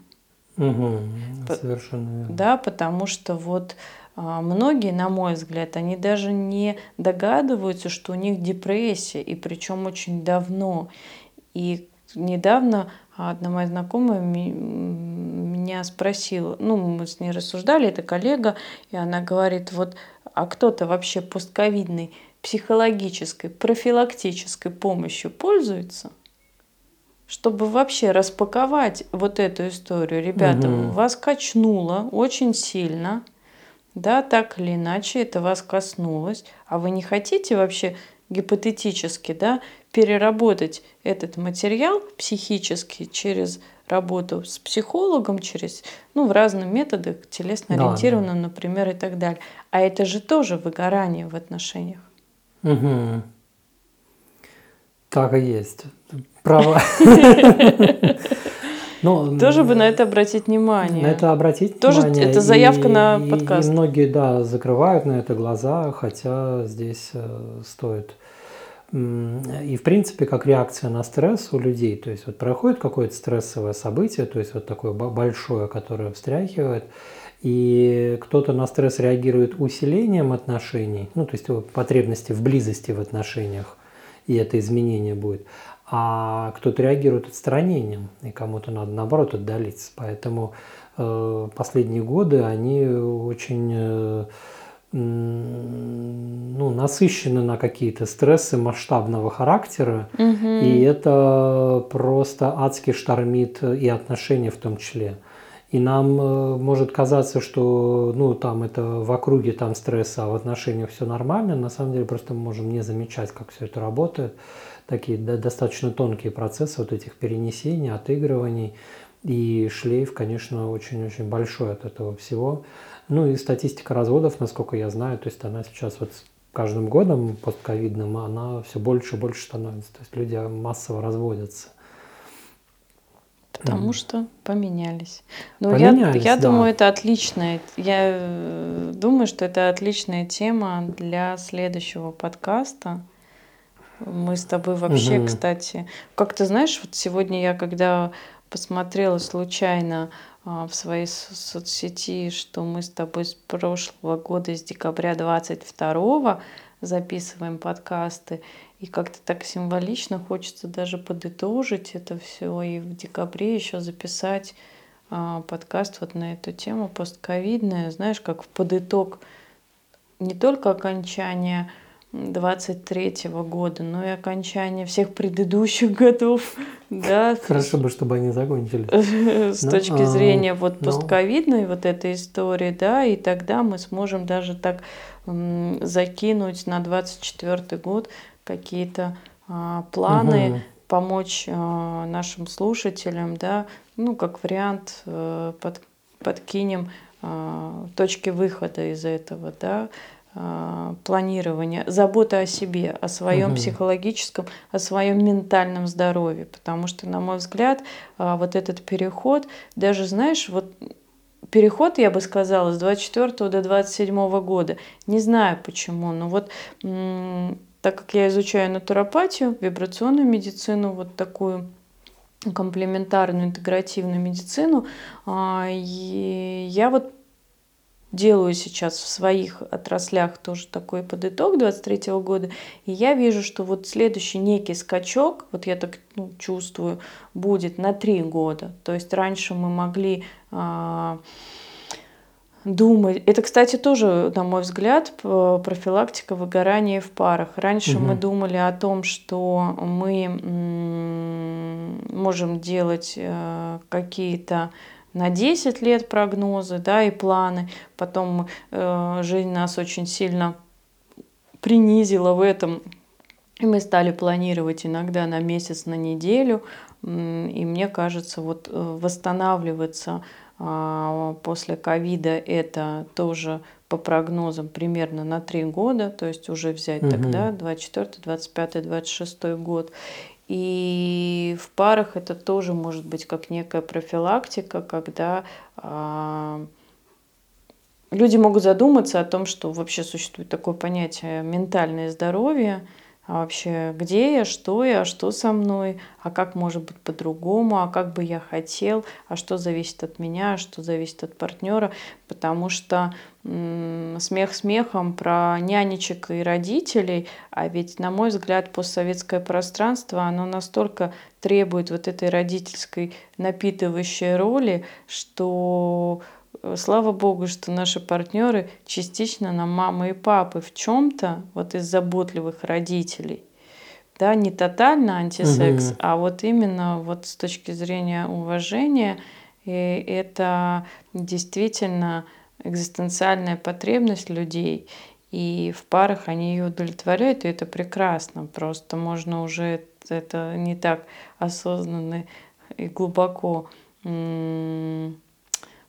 П- Совершенно верно. Да, потому что вот а, многие, на мой взгляд, они даже не догадываются, что у них депрессия, и причем очень давно. И недавно одна моя знакомая меня спросила, ну, мы с ней рассуждали, это коллега, и она говорит, вот, а кто-то вообще постковидной психологической, профилактической помощью пользуется? чтобы вообще распаковать вот эту историю. Ребята, Мгм. вас качнуло очень сильно, да, так или иначе это вас коснулось, а вы не хотите вообще гипотетически, да, переработать этот материал психически через работу с психологом, через, ну, в разных методах, телесно-ориентированном, например, и так далее. А это же тоже выгорание в отношениях. Мгм. Так и есть. Право. (laughs) Ну, Тоже бы на это обратить внимание. На это обратить Тоже внимание. это заявка и- на и- подкаст. И многие, да, закрывают на это глаза, хотя здесь э, стоит И, в принципе, как реакция на стресс у людей, то есть вот проходит какое-то стрессовое событие, то есть вот такое большое, которое встряхивает, и кто-то на стресс реагирует усилением отношений, ну, то есть потребности в близости в отношениях, и это изменение будет, а кто-то реагирует отстранением, и кому-то надо, наоборот, отдалиться. Поэтому э, последние годы они очень... Э, ну, насыщены на какие-то стрессы масштабного характера, угу. и это просто адски штормит и отношения в том числе. И нам э, может казаться, что ну, там это в округе там стресса, а в отношениях все нормально. На самом деле просто мы можем не замечать, как все это работает. Такие да, достаточно тонкие процессы вот этих перенесений, отыгрываний. И шлейф, конечно, очень-очень большой от этого всего. Ну и статистика разводов, насколько я знаю, то есть она сейчас вот с каждым годом постковидным, она все больше и больше становится. То есть люди массово разводятся. Потому mm. что поменялись. Но ну, поменялись, я, я да. думаю, это отличная. Я э, думаю, что это отличная тема для следующего подкаста. Мы с тобой вообще, угу. кстати, как ты знаешь, вот сегодня я когда посмотрела случайно в своей соцсети, что мы с тобой с прошлого года, с декабря 22 записываем подкасты, и как-то так символично хочется даже подытожить это все и в декабре еще записать а, подкаст вот на эту тему постковидная, знаешь, как в подыток не только окончания 23 года, но и окончание всех предыдущих (laughs) годов. Да. Хорошо бы, чтобы они закончились. (laughs) С точки а, зрения вот постковидной вот этой истории, да, и тогда мы сможем даже так закинуть на 24 год какие-то а, планы, помочь а, нашим слушателям, да, ну, как вариант э, под, подкинем точки выхода из этого, да, а, планирования, забота о себе, о своем угу. психологическом, о своем ментальном здоровье. Потому что, на мой взгляд, а, вот этот переход, даже, знаешь, вот переход, я бы сказала, с 24 до 27 года, не знаю почему, но вот так как я изучаю натуропатию, вибрационную медицину, вот такую комплементарную интегративную медицину, а, я вот делаю сейчас в своих отраслях тоже такой подыток 23 года, и я вижу, что вот следующий некий скачок, вот я так ну, чувствую, будет на три года. То есть раньше мы могли а, думать. Это, кстати, тоже, на мой взгляд, профилактика выгорания в парах. Раньше угу. мы думали о том, что мы можем делать э, какие-то на 10 лет прогнозы, да, и планы. Потом э, жизнь нас очень сильно принизила в этом. И мы стали планировать иногда на месяц, на неделю. И мне кажется, вот э, восстанавливаться э, после ковида это тоже по прогнозам примерно на 3 года, то есть уже взять угу. тогда 24, 25, 26 год. И в парах это тоже может быть как некая профилактика, когда э, люди могут задуматься о том, что вообще существует такое понятие ментальное здоровье, а вообще где я, что я, что со мной, а как может быть по-другому, а как бы я хотел, а что зависит от меня, а что зависит от партнера, потому что м- смех смехом про нянечек и родителей, а ведь, на мой взгляд, постсоветское пространство, оно настолько требует вот этой родительской напитывающей роли, что слава богу, что наши партнеры частично нам мамы и папы в чем-то, вот из заботливых родителей. Да, не тотально антисекс, угу. а вот именно вот с точки зрения уважения, и это действительно экзистенциальная потребность людей. И в парах они ее удовлетворяют, и это прекрасно. Просто можно уже это не так осознанно и глубоко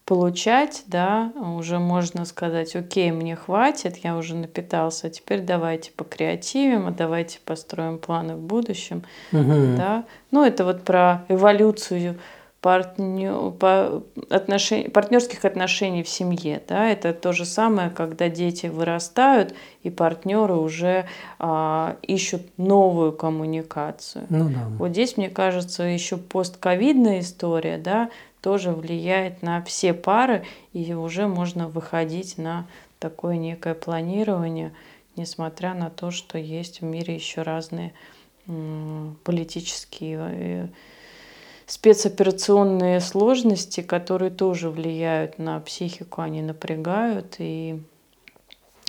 получать, да, уже можно сказать, окей, мне хватит, я уже напитался, а теперь давайте покреативим, а давайте построим планы в будущем, угу. да. Ну, это вот про эволюцию партнер, по отношений, партнерских отношений в семье. Да? Это то же самое, когда дети вырастают, и партнеры уже а, ищут новую коммуникацию. Ну, да. Вот здесь, мне кажется, еще постковидная история да, тоже влияет на все пары, и уже можно выходить на такое некое планирование, несмотря на то, что есть в мире еще разные политические э, спецоперационные сложности, которые тоже влияют на психику, они напрягают. И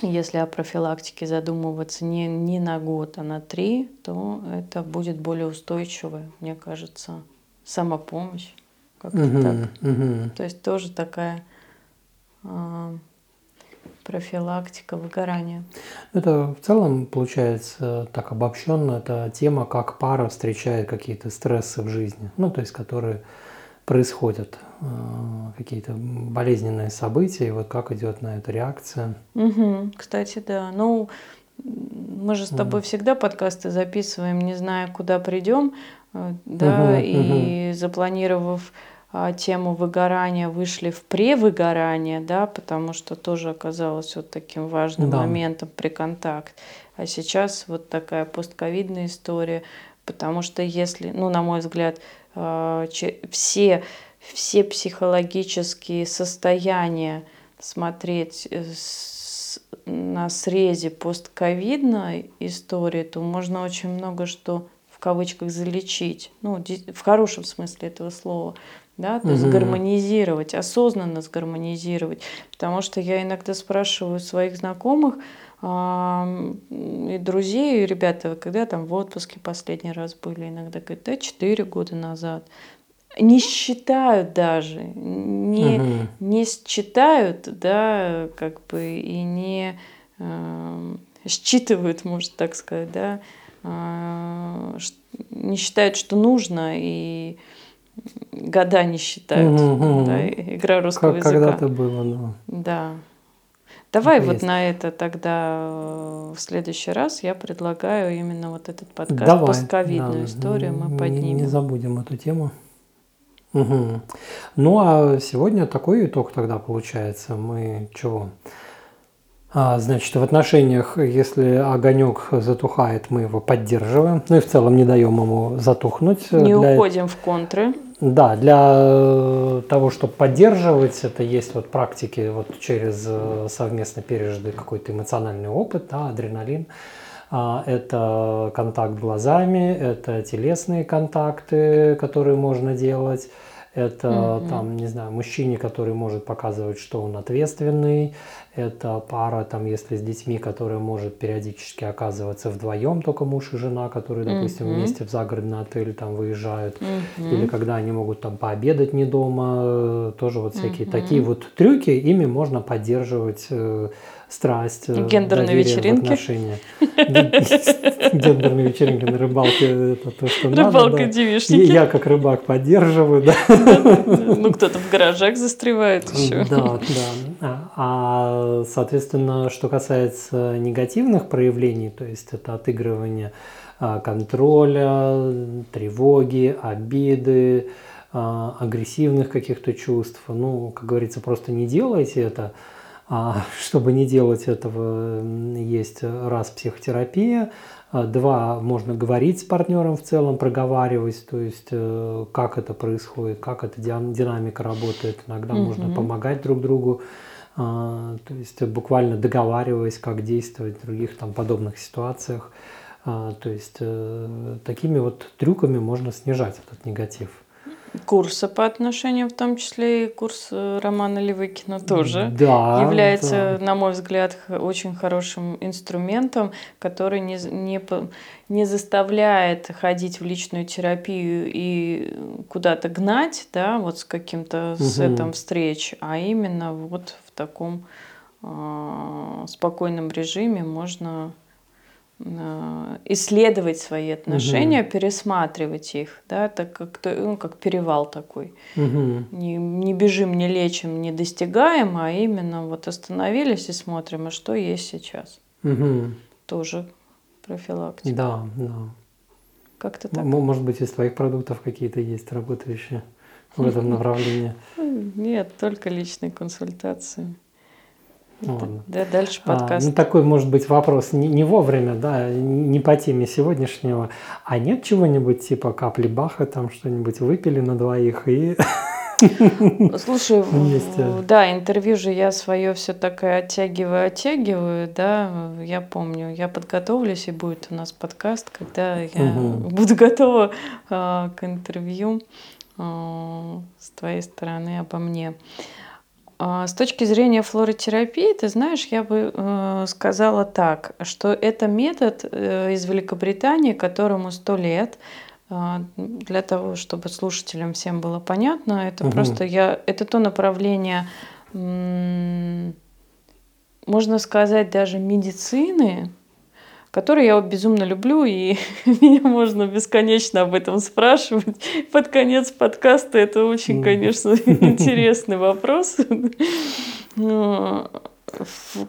если о профилактике задумываться не, не на год, а на три, то это будет более устойчивая, мне кажется, самопомощь. Как-то угу, так. Угу. То есть тоже такая э, профилактика выгорания. Это в целом получается так обобщенно, это тема, как пара встречает какие-то стрессы в жизни, ну, то есть которые происходят, э, какие-то болезненные события, и вот как идет на это реакция. Угу, кстати, да. Ну, мы же с тобой mm. всегда подкасты записываем, не зная, куда придем, э, да, угу, и угу. запланировав тему выгорания вышли в превыгорание, да, потому что тоже оказалось вот таким важным да. моментом при контакт. А сейчас вот такая постковидная история, потому что если, ну, на мой взгляд, а, все, все психологические состояния смотреть э, на срезе постковидной истории, то можно очень много что в кавычках залечить, ну, в хорошем смысле этого слова да, то угу. есть гармонизировать, осознанно сгармонизировать. Потому что я иногда спрашиваю своих знакомых э, и друзей, и ребята, когда там в отпуске последний раз были, иногда говорят, да, 4 года назад. Не считают даже, не, угу. не считают, да, как бы и не э, считывают, можно так сказать, да, э, не считают, что нужно, и года не считают. Угу, да, игра русского как, языка. Когда-то было, да. Да. Давай это вот есть. на это тогда э, в следующий раз я предлагаю именно вот этот подкаст Давай, постковидную да, историю мы поднимем. Не, не забудем эту тему. Угу. Ну а сегодня такой итог тогда получается. Мы чего? А, значит, в отношениях, если огонек затухает, мы его поддерживаем. Ну и в целом не даем ему затухнуть. Не для... уходим в контры. Да, для того, чтобы поддерживать, это есть вот практики вот через э, совместно пережитый какой-то эмоциональный опыт, да, адреналин. А, это контакт глазами, это телесные контакты, которые можно делать. Это mm-hmm. там, не знаю, мужчине, который может показывать, что он ответственный, это пара, там, если с детьми, которая может периодически оказываться вдвоем, только муж и жена, которые, допустим, mm-hmm. вместе в загородный отель там выезжают. Mm-hmm. Или когда они могут там пообедать не дома. Тоже вот всякие mm-hmm. такие вот трюки, ими можно поддерживать э, страсть, э, гендерные вечеринки. (laughs) Гендерные вечеринки на рыбалке это то, что надо. Рыбалка девишники. Я как рыбак поддерживаю, да. Ну, кто-то в гаражах застревает еще. Да, да. А, соответственно, что касается негативных проявлений, то есть это отыгрывание а, контроля, тревоги, обиды, а, агрессивных каких-то чувств. Ну, как говорится, просто не делайте это. А чтобы не делать этого, есть раз психотерапия, а, два можно говорить с партнером в целом, проговаривать, то есть э, как это происходит, как эта динамика работает. Иногда угу. можно помогать друг другу, а, то есть буквально договариваясь, как действовать в других там подобных ситуациях. То есть э, такими вот трюками можно снижать этот негатив курса по отношению, в том числе и курс э, Романа Левыкина тоже да, является, да. на мой взгляд, очень хорошим инструментом, который не, не, не заставляет ходить в личную терапию и куда-то гнать, да, вот с каким-то угу. сетом встреч, а именно вот в таком э, спокойном режиме можно исследовать свои отношения, угу. пересматривать их, да, так как ну, как перевал такой. Угу. Не, не бежим, не лечим, не достигаем, а именно вот остановились и смотрим, а что есть сейчас. Угу. Тоже профилактика. Да, да. Как-то так. Может быть, из твоих продуктов какие-то есть работающие? в этом (laughs) направлении? Нет, только личные консультации. Ну ладно. Да, дальше подкаст. А, ну, такой, может быть, вопрос не, не вовремя, да, не по теме сегодняшнего. А нет чего-нибудь типа капли Баха, там что-нибудь выпили на двоих и (laughs) Слушай, Вместе. да, интервью же я свое все такое оттягиваю, оттягиваю, да, я помню, я подготовлюсь, и будет у нас подкаст, когда я угу. буду готова э, к интервью э, с твоей стороны обо мне. С точки зрения флоротерапии, ты знаешь, я бы э, сказала так, что это метод э, из Великобритании, которому сто лет, а, для того, чтобы слушателям всем было понятно, это угу. просто я, это то направление, можно сказать, даже медицины, которое я безумно люблю, и (laughs) меня можно бесконечно об этом спрашивать. Под конец подкаста это очень, конечно, (laughs) интересный вопрос.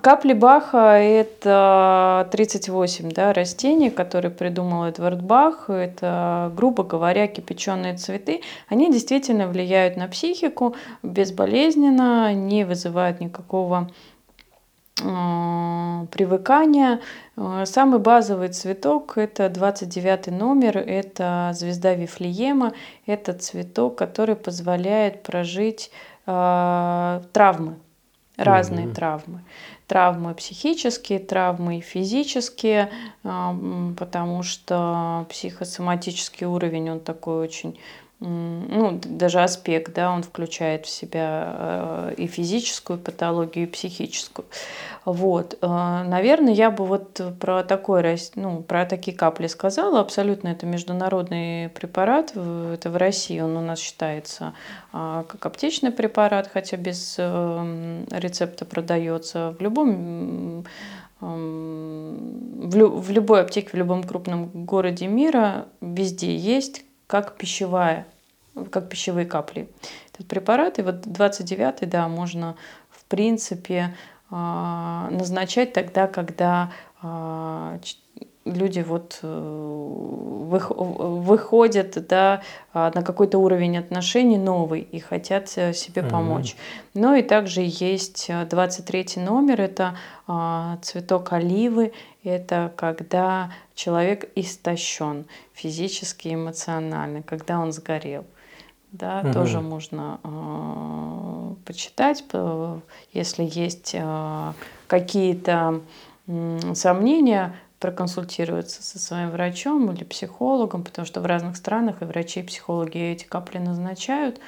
Капли Баха – это 38 да, растений, которые придумал Эдвард Бах. Это, грубо говоря, кипяченые цветы. Они действительно влияют на психику безболезненно, не вызывают никакого привыкания. Самый базовый цветок – это 29 номер, это звезда Вифлеема. Это цветок, который позволяет прожить э, травмы разные mm-hmm. травмы. Травмы психические, травмы физические, потому что психосоматический уровень, он такой очень ну, даже аспект, да, он включает в себя э, и физическую патологию, и психическую. Вот, э, наверное, я бы вот про такой, ну, про такие капли сказала. Абсолютно это международный препарат. Это в России он у нас считается а, как аптечный препарат, хотя без э, рецепта продается. В любом в, лю, в любой аптеке, в любом крупном городе мира везде есть как пищевая, как пищевые капли. Этот препарат, и вот 29-й, да, можно в принципе а, назначать тогда, когда а, люди вот э, выходят да, а, на какой-то уровень отношений новый и хотят э, себе помочь. Mm-hmm. Ну и также есть 23 э, номер, это цветок оливы, это когда человек истощен физически, эмоционально, когда он сгорел. Да, угу. тоже можно э, почитать, если есть э, какие-то э, сомнения, проконсультироваться со своим врачом или психологом, потому что в разных странах и врачи, и психологи эти капли назначают.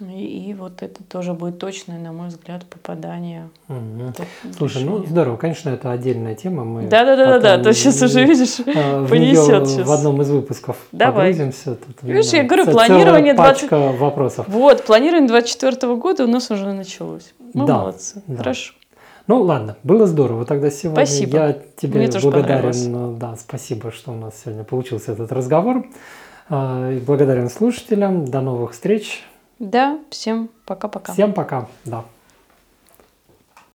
И, и вот это тоже будет точное, на мой взгляд, попадание. Угу. Слушай, ну здорово, конечно, это отдельная тема. Мы да, да, да, да, да, то сейчас уже видишь, а, понесет сейчас. В одном из выпусков Давай. погрузимся. Тут видишь, я говорю, планирование 20... вопросов. Вот, планирование 24 года у нас уже началось. Мы да, молодцы. Да. Хорошо. Ну ладно, было здорово тогда сегодня. Спасибо. Я тебе Мне благодарен. Да, спасибо, что у нас сегодня получился этот разговор. А, благодарен слушателям. До новых встреч. Да, всем пока-пока. Всем пока, да.